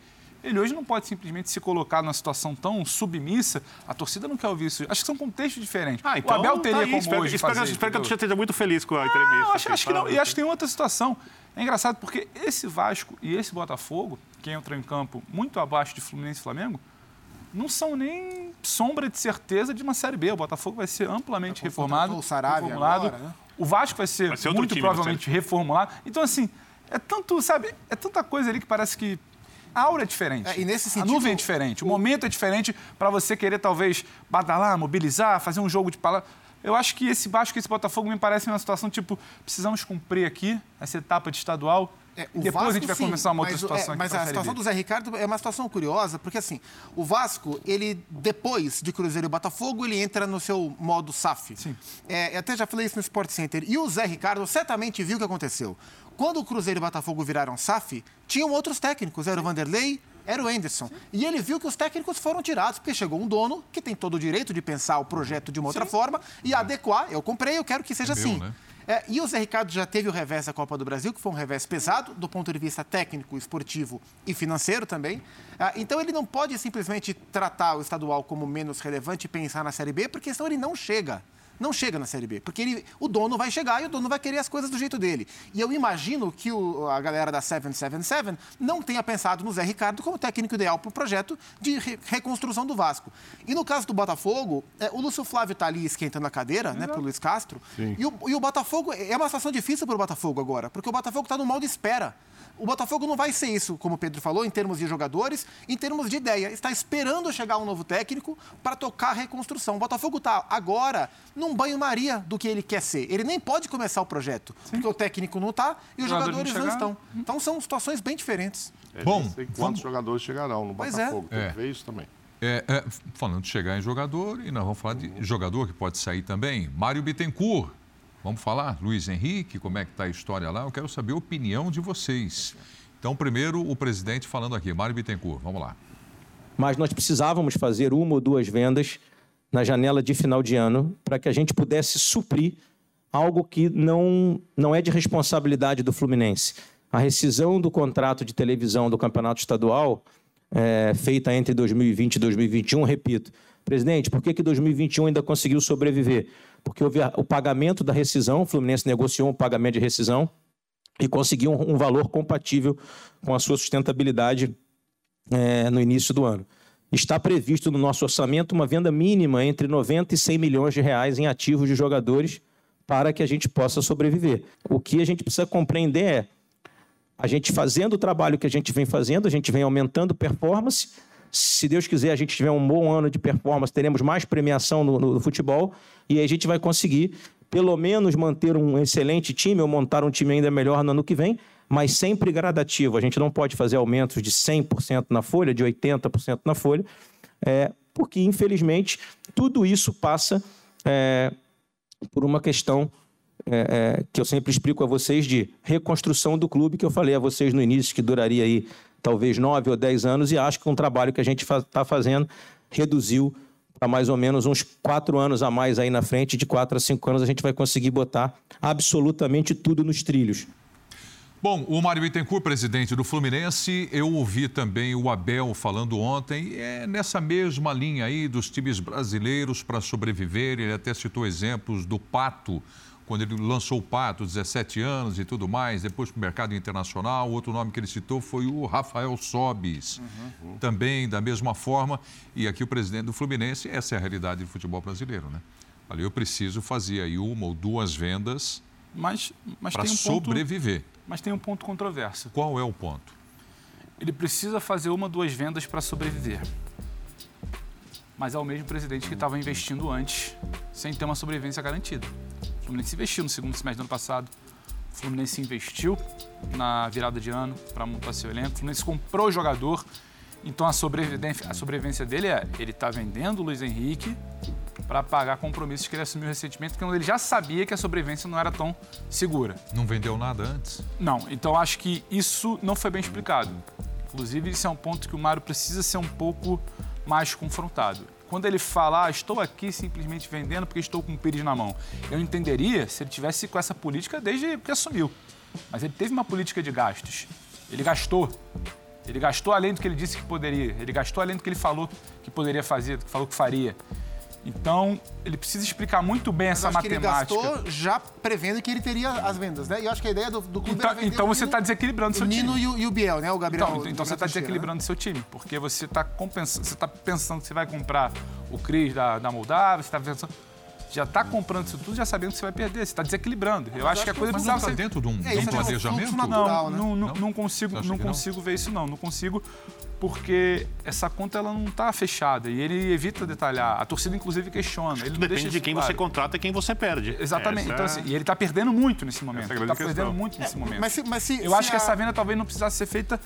ele hoje não pode simplesmente se colocar numa situação tão submissa. A torcida não quer ouvir isso. Acho que são contextos diferentes. Ah, então, o Abel teria tá aí, como espero, hoje espero, fazer espero que a torcida esteja muito feliz com a entrevista. Não, acho, acho que não. E acho que tem outra situação. É engraçado porque esse Vasco e esse Botafogo, que entra em campo muito abaixo de Fluminense e Flamengo, não são nem sombra de certeza de uma Série B. O Botafogo vai ser amplamente reformado, o reformulado. Agora, né? O Vasco vai ser, vai ser muito provavelmente reformulado. Então, assim, é tanto, sabe, é tanta coisa ali que parece que aura é diferente. É, e nesse sentido, a nuvem é diferente. O, o momento é diferente para você querer, talvez, badalar, mobilizar, fazer um jogo de palavras. Eu acho que esse Vasco e esse Botafogo me parecem uma situação tipo: precisamos cumprir aqui essa etapa de estadual. É, depois Vasco, a gente vai sim, começar uma outra situação é, Mas a situação do Zé Ricardo é uma situação curiosa, porque assim, o Vasco, ele, depois de Cruzeiro e Botafogo, ele entra no seu modo SAF. Sim. É, até já falei isso no Sport Center. E o Zé Ricardo certamente viu o que aconteceu. Quando o Cruzeiro e o Botafogo viraram SAF, tinham outros técnicos. Era o Vanderlei, era o Anderson. E ele viu que os técnicos foram tirados, porque chegou um dono que tem todo o direito de pensar o projeto de uma outra Sim. forma e é. adequar. Eu comprei, eu quero que seja é assim. Meu, né? É, e o Zé Ricardo já teve o revés da Copa do Brasil, que foi um revés pesado do ponto de vista técnico, esportivo e financeiro também. É, então ele não pode simplesmente tratar o estadual como menos relevante e pensar na Série B, porque senão ele não chega não chega na Série B. Porque ele, o dono vai chegar e o dono vai querer as coisas do jeito dele. E eu imagino que o, a galera da 777 não tenha pensado no Zé Ricardo como técnico ideal para o projeto de re, reconstrução do Vasco. E no caso do Botafogo, é, o Lúcio Flávio está ali esquentando a cadeira, né, para o Luiz Castro. E o, e o Botafogo, é uma situação difícil para o Botafogo agora, porque o Botafogo está no mal de espera. O Botafogo não vai ser isso, como o Pedro falou, em termos de jogadores, em termos de ideia. Está esperando chegar um novo técnico para tocar a reconstrução. O Botafogo está agora num banho-maria do que ele quer ser. Ele nem pode começar o projeto, Sim. porque o técnico não está e os jogadores não estão. Então são situações bem diferentes. É, Bom, quantos vamos... jogadores chegarão no pois é. Botafogo? É. Tem que ver isso também. É, é, falando de chegar em jogador, e nós vamos falar de jogador que pode sair também. Mário Bittencourt. Vamos falar? Luiz Henrique, como é que está a história lá? Eu quero saber a opinião de vocês. Então, primeiro, o presidente falando aqui, Mário Bittencourt. Vamos lá. Mas nós precisávamos fazer uma ou duas vendas na janela de final de ano para que a gente pudesse suprir algo que não, não é de responsabilidade do Fluminense. A rescisão do contrato de televisão do Campeonato Estadual é, feita entre 2020 e 2021, repito, presidente, por que, que 2021 ainda conseguiu sobreviver? Porque houve o pagamento da rescisão, o Fluminense negociou um pagamento de rescisão e conseguiu um, um valor compatível com a sua sustentabilidade é, no início do ano. Está previsto no nosso orçamento uma venda mínima entre 90 e 100 milhões de reais em ativos de jogadores para que a gente possa sobreviver. O que a gente precisa compreender é a gente fazendo o trabalho que a gente vem fazendo, a gente vem aumentando performance. Se Deus quiser, a gente tiver um bom ano de performance, teremos mais premiação no, no futebol e a gente vai conseguir, pelo menos, manter um excelente time ou montar um time ainda melhor no ano que vem, mas sempre gradativo. A gente não pode fazer aumentos de 100% na folha, de 80% na folha, é, porque, infelizmente, tudo isso passa é, por uma questão é, é, que eu sempre explico a vocês de reconstrução do clube, que eu falei a vocês no início, que duraria aí talvez nove ou dez anos, e acho que um trabalho que a gente está fazendo reduziu para mais ou menos uns quatro anos a mais aí na frente, de quatro a cinco anos a gente vai conseguir botar absolutamente tudo nos trilhos. Bom, o Mário Bittencourt, presidente do Fluminense, eu ouvi também o Abel falando ontem, é nessa mesma linha aí dos times brasileiros para sobreviver, ele até citou exemplos do Pato, quando ele lançou o Pato, 17 anos e tudo mais, depois para o mercado internacional. Outro nome que ele citou foi o Rafael Sobis, uhum. também da mesma forma. E aqui o presidente do Fluminense, essa é a realidade do futebol brasileiro, né? Ali eu preciso fazer aí uma ou duas vendas mas, mas para um sobreviver. Ponto, mas tem um ponto controverso. Qual é o ponto? Ele precisa fazer uma ou duas vendas para sobreviver. Mas é o mesmo presidente que estava investindo antes, sem ter uma sobrevivência garantida. O Fluminense investiu no segundo semestre do ano passado. O Fluminense investiu na virada de ano para montar seu elenco. O Fluminense comprou o jogador. Então a sobrevivência, a sobrevivência dele é ele está vendendo o Luiz Henrique para pagar compromissos que ele assumiu recentemente, porque ele já sabia que a sobrevivência não era tão segura. Não vendeu nada antes? Não, então acho que isso não foi bem explicado. Inclusive, isso é um ponto que o Mário precisa ser um pouco mais confrontado. Quando ele fala, ah, estou aqui simplesmente vendendo porque estou com o Pires na mão, eu entenderia se ele tivesse com essa política desde que assumiu. Mas ele teve uma política de gastos. Ele gastou. Ele gastou além do que ele disse que poderia. Ele gastou além do que ele falou que poderia fazer, que falou que faria. Então, ele precisa explicar muito bem essa matemática. ele gastou já prevendo que ele teria as vendas, né? E eu acho que a ideia do, do clube então, então você está desequilibrando seu time. O Nino e o, o, Biel, né? O Gabriel. Então, então você está desequilibrando né? seu time, porque você está você está pensando que você vai comprar o Cris da, da Moldávia, você está pensando já está comprando isso tudo, já sabendo que você vai perder. Você está desequilibrando. Eu, acho que a coisa precisa ser... dentro de um, é, de um planejamento? Natural, não, né? não, não, não, consigo, não consigo ver isso, não. Não consigo porque essa conta ela não está fechada e ele evita detalhar. A torcida, inclusive, questiona. Ele Depende de quem claro. você contrata e quem você perde. Exatamente. Então, assim, e ele está perdendo muito nesse momento. Ele está perdendo muito nesse é, momento. Mas se, mas se, eu se acho a... que essa venda talvez não precisasse ser feita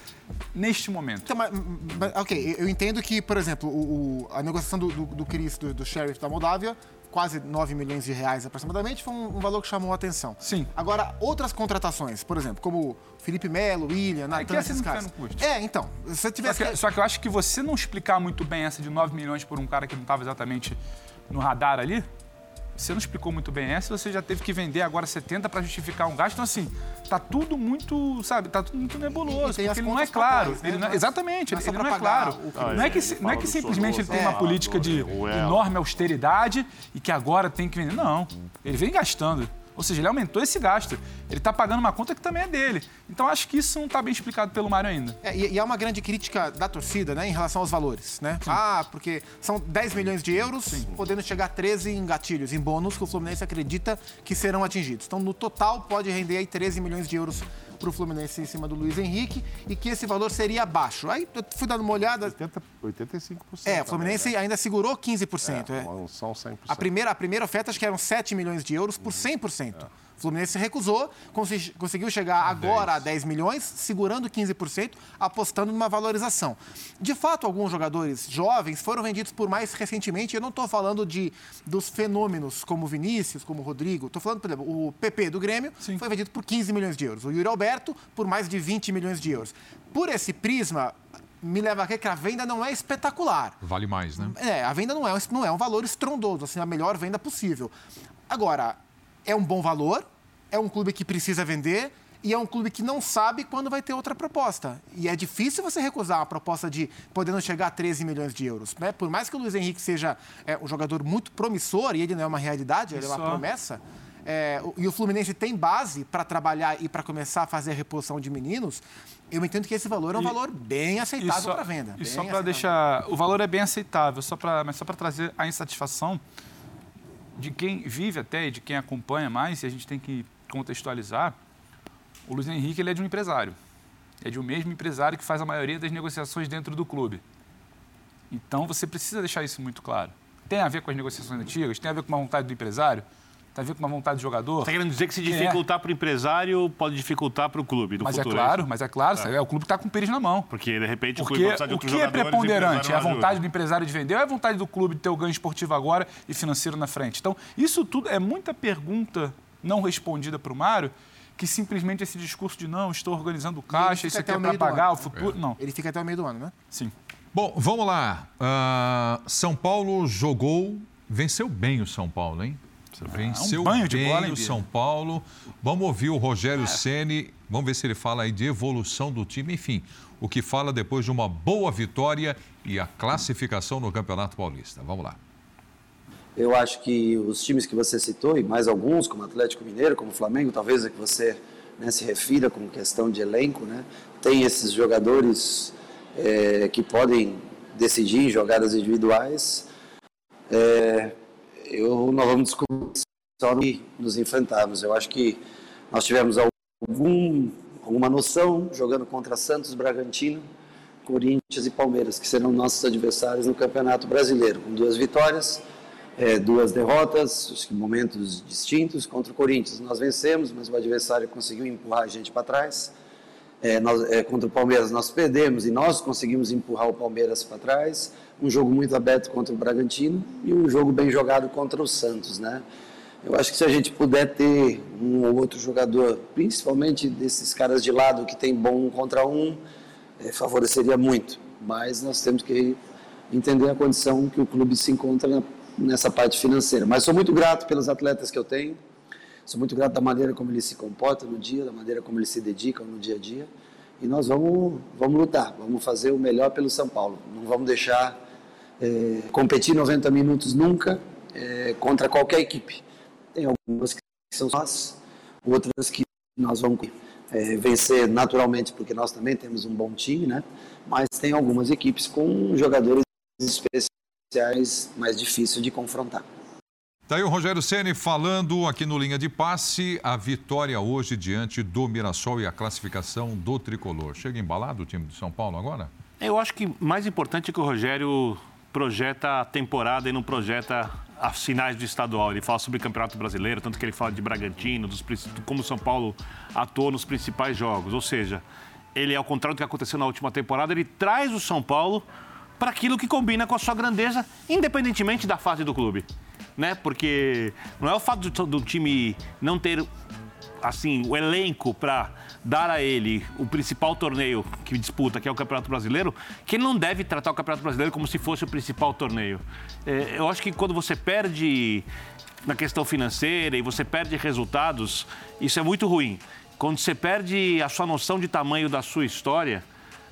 neste momento. Então, mas, mas, ok, eu entendo que, por exemplo, o, o, a negociação do, do, do Chris, do, do sheriff da Moldávia, quase 9 milhões de reais aproximadamente, foi um, um, valor que chamou a atenção. Sim. Agora, outras contratações, por exemplo, como Felipe Melo, William, Natan, é esses caras. É, então, se você tivesse... Só que, só que eu acho que você não explicar muito bem essa de 9 milhões por um cara que não estava exatamente no radar ali, você não explicou muito bem essa, você já teve que vender agora 70 para justificar um gasto. Então, assim, tá tudo muito, sabe, tá tudo muito nebuloso, porque ele não é claro. Papéis, né? ele não, exatamente, ele, ele não é claro. Ah, não, é que, não é que simplesmente ele tem uma política de enorme austeridade e que agora tem que vender. Não, ele vem gastando. Ou seja, ele aumentou esse gasto. Ele está pagando uma conta que também é dele. Então, acho que isso não está bem explicado pelo Mário ainda. É, e, e há uma grande crítica da torcida né, em relação aos valores. Né? Ah, porque são 10 milhões de euros, Sim. podendo chegar a 13 em gatilhos, em bônus, que o Fluminense acredita que serão atingidos. Então, no total, pode render aí 13 milhões de euros para o Fluminense em cima do Luiz Henrique e que esse valor seria baixo. Aí eu fui dando uma olhada. 80, 85%. É, o Fluminense também, né? ainda segurou 15%. É, Não são 100%. A primeira, a primeira oferta acho que eram 7 milhões de euros por 100%. O Fluminense recusou, conseguiu chegar agora a 10 milhões, segurando 15%, apostando numa valorização. De fato, alguns jogadores jovens foram vendidos por mais recentemente. Eu não estou falando de, dos fenômenos como Vinícius, como Rodrigo. Estou falando, por exemplo, o PP do Grêmio foi vendido por 15 milhões de euros. O Yuri Alberto por mais de 20 milhões de euros. Por esse prisma, me leva a crer que a venda não é espetacular. Vale mais, né? É, a venda não é, não é um valor estrondoso, assim, a melhor venda possível. Agora, é um bom valor, é um clube que precisa vender e é um clube que não sabe quando vai ter outra proposta. E é difícil você recusar uma proposta de podendo chegar a 13 milhões de euros. Né? Por mais que o Luiz Henrique seja é, um jogador muito promissor, e ele não é uma realidade, ele é uma promessa. é, e o Fluminense tem base para trabalhar e para começar a fazer a reposição de meninos, eu entendo que esse valor é um E- valor bem aceitável para venda. E só para deixar. O valor é bem aceitável, só pra, mas só para trazer a insatisfação de quem vive até e de quem acompanha mais, e a gente tem que contextualizar. O Luiz Henrique ele é de um empresário. É de um mesmo empresário que faz a maioria das negociações dentro do clube. Então você precisa deixar isso muito claro. Tem a ver com as negociações antigas, tem a ver com uma vontade do empresário, a ver com uma vontade do jogador. Está querendo dizer que se É. dificultar para o empresário, pode dificultar para o clube do Mas futuro. é claro, mas é claro, é. o clube que está com o Pires na mão. Porque, de repente, o clube Porque vai precisar de o outros que é o preponderante? É a vontade ajuda. do empresário de vender ou é a vontade do clube de ter o ganho esportivo agora e financeiro na frente? Então, isso tudo é muita pergunta não respondida para o Mário, que simplesmente esse discurso de não, estou organizando o caixa, isso aqui é o para pagar o futuro. Não, Ele fica até o meio do ano, né? sim. Bom, vamos lá. Ah, São Paulo jogou, venceu bem o São Paulo, hein? Venceu um banho de bola, hein, o Bia? São Paulo. Vamos ouvir o É. Rogério Ceni. Vamos ver se ele fala aí de evolução do time. Enfim, o que fala depois de uma boa vitória e a classificação no Campeonato Paulista. Vamos lá. Eu acho que os times que você citou, e mais alguns, como Atlético Mineiro, como Flamengo, talvez é que você né, se refira como questão de elenco, né, tem esses jogadores é, que podem decidir em jogadas individuais. É, eu, nós vamos descobrir só nos enfrentarmos. Eu acho que nós tivemos algum, alguma noção jogando contra Santos, Bragantino, Corinthians e Palmeiras, que serão nossos adversários no Campeonato Brasileiro, com duas vitórias, é, duas derrotas, momentos distintos. Contra o Corinthians nós vencemos, mas o adversário conseguiu empurrar a gente para trás. É, nós, é, contra o Palmeiras nós perdemos e nós conseguimos empurrar o Palmeiras para trás. Um jogo muito aberto contra o Bragantino e um jogo bem jogado contra o Santos, né? Eu acho que se a gente puder ter um ou outro jogador, principalmente desses caras de lado que tem bom um contra um, é, favoreceria muito. Mas nós temos que entender a condição que o clube se encontra nessa parte financeira. Mas sou muito grato pelos atletas que eu tenho. Sou muito grato da maneira como eles se comportam no dia, da maneira como eles se dedicam no dia a dia. E nós vamos, vamos lutar, vamos fazer o melhor pelo São Paulo. Não vamos deixar é, competir 90 minutos nunca é, contra qualquer equipe. Tem algumas que são nós, outras que nós vamos é, vencer naturalmente, porque nós também temos um bom time, né? Mas tem algumas equipes com jogadores especiais mais difíceis de confrontar. Tá aí o Rogério Ceni falando aqui no Linha de Passe, a vitória hoje diante do Mirassol e a classificação do Tricolor. Chega embalado o time do São Paulo agora? Eu acho que mais importante é que o Rogério projeta a temporada e não projeta as finais do estadual. Ele fala sobre o Campeonato Brasileiro, tanto que ele fala de Bragantino, dos, como o São Paulo atuou nos principais jogos. Ou seja, ele, ao contrário do que aconteceu na última temporada, ele traz o São Paulo para aquilo que combina com a sua grandeza, independentemente da fase do clube. Né? Porque não é o fato do, do time não ter assim, o elenco para dar a ele o principal torneio que disputa, que é o Campeonato Brasileiro, que ele não deve tratar o Campeonato Brasileiro como se fosse o principal torneio. É, eu acho que quando você perde na questão financeira e você perde resultados, isso é muito ruim. Quando você perde a sua noção de tamanho da sua história,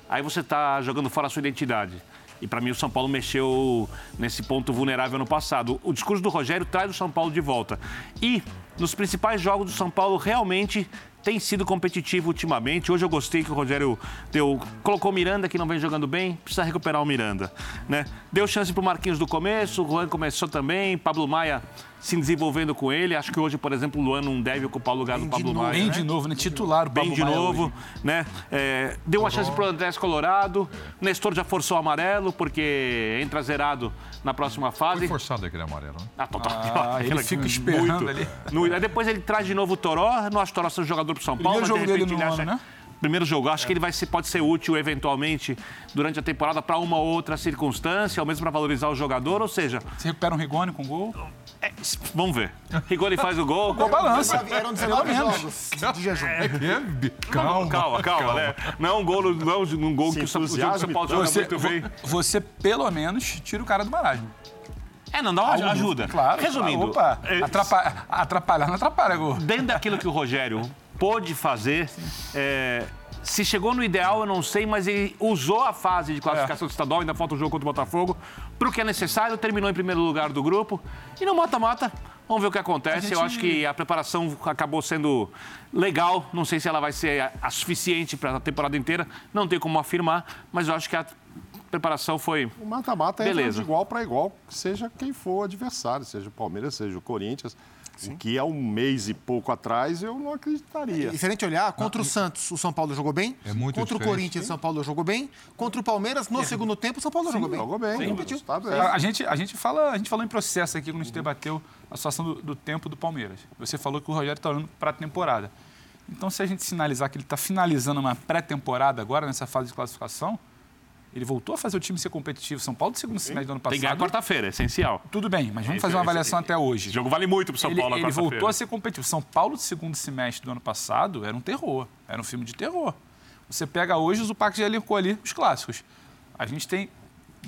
aí você está jogando fora a sua identidade. E para mim o São Paulo mexeu nesse ponto vulnerável no passado. O discurso do Rogério traz o São Paulo de volta. E nos principais jogos do São Paulo realmente tem sido competitivo ultimamente. Hoje eu gostei que o Rogério deu, colocou o Miranda, que não vem jogando bem, precisa recuperar o Miranda. Né? Deu chance para o Marquinhos do começo, o Juan começou também, Pablo Maia se desenvolvendo com ele. Acho que hoje, por exemplo, o Luan não deve ocupar o lugar bem do Pablo novo, Maia. Bem né? de novo, né? Titular o Pablo Bem de Maia novo, hoje. né? É, deu uma chance para o Andrés Colorado. Nestor já forçou o amarelo, porque entra zerado na próxima fase. Foi forçado aquele amarelo, né? Ah, total. Ah, ele fica esperando ali. No- aí depois ele traz de novo o Toró. Não acho o Toró ser um jogador pro São Paulo. Primeiro mas de jogo dele repente no ele ano, acha- né? Primeiro jogo. Acho que ele vai ser, pode ser útil, eventualmente, durante a temporada, para uma ou outra circunstância, ou mesmo para valorizar o jogador. Ou seja, Você recupera um Rigoni com gol? é, vamos ver. Rigoni faz o gol. Gol balança. Eram 19 Pelo menos. jogos de jejum. É é... Calma, Calma, calma, né? Não é um gol, não é um gol que o São o jogo que o São Paulo joga Você, muito bem. você, pelo menos, tira o cara do marasmo. É, não dá uma ajuda. Claro. Resumindo, Opa, é, atrapalhar, atrapalhar não atrapalha, gol. dentro daquilo que o Rogério pôde fazer, é, se chegou no ideal, eu não sei, mas ele usou a fase de classificação do estadual, ainda falta o jogo contra o Botafogo, para o que é necessário, terminou em primeiro lugar do grupo. E no mata-mata, vamos ver o que acontece. Eu acho que a preparação acabou sendo legal, não sei se ela vai ser a, a suficiente para a temporada inteira, não tenho como afirmar, mas eu acho que a preparação foi. O mata-mata Beleza. de igual para igual, seja quem for o adversário, seja o Palmeiras, seja o Corinthians. O que há um mês e pouco atrás eu não acreditaria. E se a gente olhar, contra o Santos, o São Paulo jogou bem. É muito Contra o diferente. Corinthians, o São Paulo jogou bem. Contra o Palmeiras, no segundo tempo, o São Paulo jogou bem. Jogou bem, o competiu. é A, a gente, a, gente fala, a gente falou em processo aqui quando a gente debateu a situação do, do tempo do Palmeiras. Você falou que o Rogério está olhando para a temporada. Então, se a gente sinalizar que ele está finalizando uma pré-temporada agora, nessa fase de classificação, ele voltou a fazer o time ser competitivo. São Paulo, do segundo semestre do ano Tem que ganhar passado. quarta-feira, é essencial. Tudo bem, mas vamos Esse- fazer uma esse- avaliação até hoje. O jogo vale muito pro São ele, Paulo ele quarta-feira. voltou a ser competitivo. São Paulo, do segundo semestre do ano passado, era um terror. Era um filme de terror. Você pega hoje, o Zupac já elencou ali os clássicos. A gente tem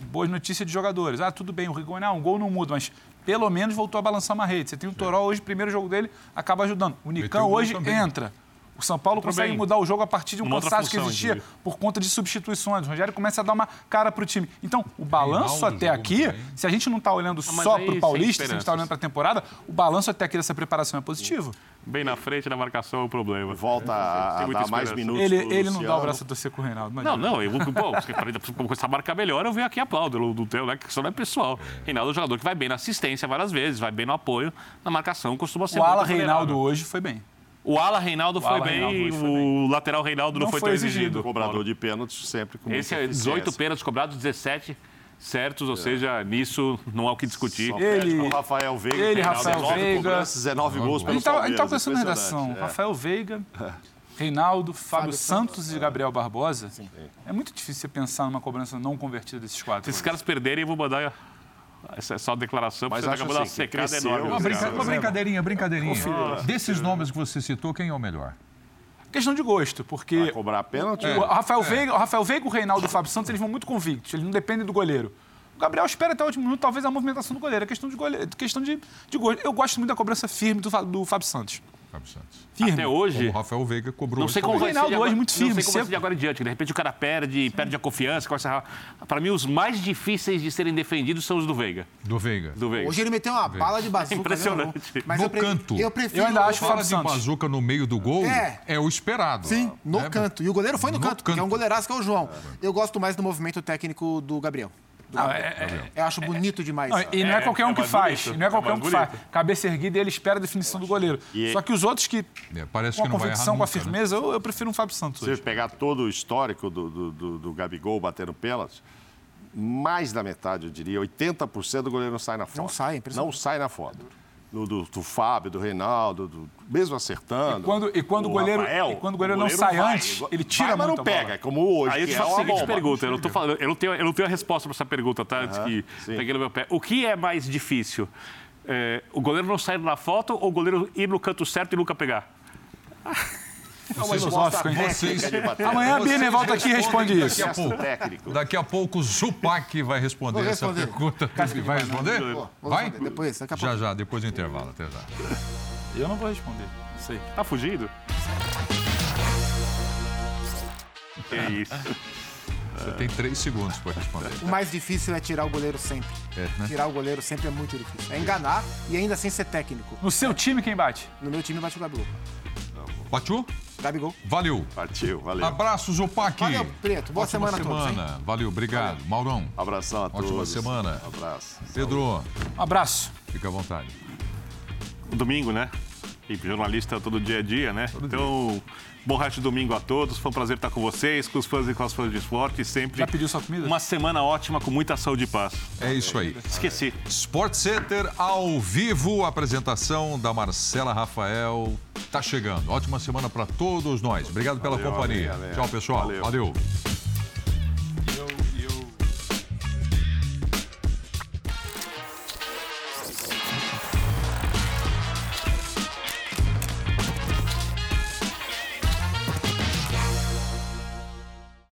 boas notícias de jogadores. Ah, tudo bem, o Rigoni, ah, um gol não muda, mas pelo menos voltou a balançar uma rede. Você tem o Toró hoje, primeiro jogo dele, acaba ajudando. O Nicão hoje também. entra. O São Paulo Entrou consegue bem. mudar o jogo a partir de um Uma cansaço que existia inclusive. por conta de substituições. O Rogério começa a dar uma cara para o time. Então, o balanço até aqui, se a gente não está olhando Ah, só para o Paulista, se a gente está olhando para a temporada, o balanço até aqui dessa preparação é positivo. Bem na frente da marcação é o problema. Volta a, a dar mais minutos Ele, ele não dá o braço a torcer com o Reinaldo. Não, imagina. não, eu vou. Pô, se como começar a marcar melhor, eu venho aqui e aplaudo. Eu não tenho, né? Que isso não é pessoal. Reinaldo é um jogador que vai bem na assistência várias vezes, vai bem no apoio, na marcação costuma ser O muito Ala. Reinaldo hoje foi bem. O Ala Reinaldo foi Ala bem, Reinaldo hoje foi o bem. lateral Reinaldo não, Não foi, foi tão exigido. exigido. Cobrador de pênaltis sempre com Esse é 18 eficiência. pênaltis cobrados, 17 certos, ou seja, nisso não há o que discutir. Só Ele- pro Rafael Veiga. ele, que tem Rafael 19 Veiga. cobranças, 19 gols A pelo gente estava Palmeiras. conversando na redação. é. Rafael Veiga, Reinaldo, Fábio Santos e Gabriel Barbosa. É muito difícil você pensar numa cobrança não convertida desses Se quatro. esses caras perderem, eu vou mandar essa é só a declaração, Mas porque acho acabou dar uma assim, que secada cresceu. enorme. Uma, brinca- uma brincadeirinha, brincadeirinha. Desses nomes que você citou, quem é o melhor? Questão de gosto, porque Vai cobrar pênalti? o Rafael, Veiga, o Rafael Veiga, o Reinaldo e o Fábio Santos, eles vão muito convictos. Eles não dependem do goleiro. O Gabriel espera até o último minuto, talvez a movimentação do goleiro. É questão de, goleiro, questão de, de gosto. Eu gosto muito da cobrança firme do, do Fábio Santos. Fábio Santos. Firme. Até Como hoje, o Rafael Veiga cobrou. Não sei como O também. vai ser Reinaldo agora, hoje muito firme, Não sei como vai ser de agora em diante. que De repente o cara perde, perde a confiança, começa a... Para mim, os mais difíceis de serem defendidos são os do Veiga. Do Veiga. Do Veiga. Hoje ele meteu uma bala de bazuca. Impressionante. né? Mas No eu pre- canto. Eu prefiro. Eu ainda acho Fala Fábio de bazuca no meio do gol, É. é, o esperado. Sim, no É, canto. E o goleiro foi no, No canto, porque é um canto. goleiraço que é o João. Eu gosto mais do movimento técnico do Gabriel. Do Não, Gabriel. é- Eu acho bonito demais. Não, e não é, É, qualquer um é que faz. bonito, Não é é qualquer um que faz. bonito. Cabeça erguida e ele espera a definição do goleiro. E- Só que os outros que, É, parece com que a não vai errar convicção, com a né? firmeza, eu, eu prefiro um Fábio Santos Se você hoje. pegar todo o histórico do, do, do, do Gabigol batendo pênalti, mais da metade, eu diria, 80% do goleiro não sai na foto. Não sai, é. Não sai na foto. Do, do, do Fábio, do Reinaldo, do- mesmo acertando. E quando- e quando o goleiro- e quando o goleiro não sai antes, ele tira vai, mas não a bola. pega, é como hoje, Aí eu que te é faço a uma seguinte pergunta. Eu não, tô falando, eu, não tenho, eu não tenho a resposta para essa pergunta, tá? Antes que sim. peguei no meu pé. O que é mais difícil? É, o goleiro não sair na foto ou o goleiro ir no canto certo e nunca pegar? É uma filosófico, hein? Vocês-. Amanhã a Birner volta aqui e responde isso. Daqui a pouco, técnico. daqui a pouco o Zupac vai responder Vou essa responder. pergunta. Vai responder? Vou Vai? responder depois, daqui a Já, pouco. já, depois do intervalo. Até já. Eu não vou responder. Não sei. Tá fugindo? Que isso. Você tem três segundos para responder. O mais difícil é tirar o goleiro sempre. É, né? Tirar o goleiro sempre é muito difícil. É enganar e ainda sem ser técnico. No seu time, quem bate? No meu time bate o Gabigol. Partiu? Gabigol. Valeu. Partiu, valeu. Abraços, Zupac. Valeu, Preto. Boa Ótima semana a todos, semana. Valeu, obrigado. Maurão, Abração a todos. ótima semana. Abraço. Pedro, Um abraço. fica à vontade. Domingo, né? E jornalista todo dia a dia, né? então, bom resto de domingo a todos. Foi um prazer estar com vocês, com os fãs e com as fãs de esporte. Sempre Já pediu sua comida? uma semana ótima, com muita saúde e paz. É isso aí. Esqueci. Sport Center ao vivo, apresentação da Marcela Rafael. Tá chegando. Ótima semana para todos nós. Obrigado pela Valeu, companhia. amém, amém. Tchau, pessoal. Valeu. Valeu.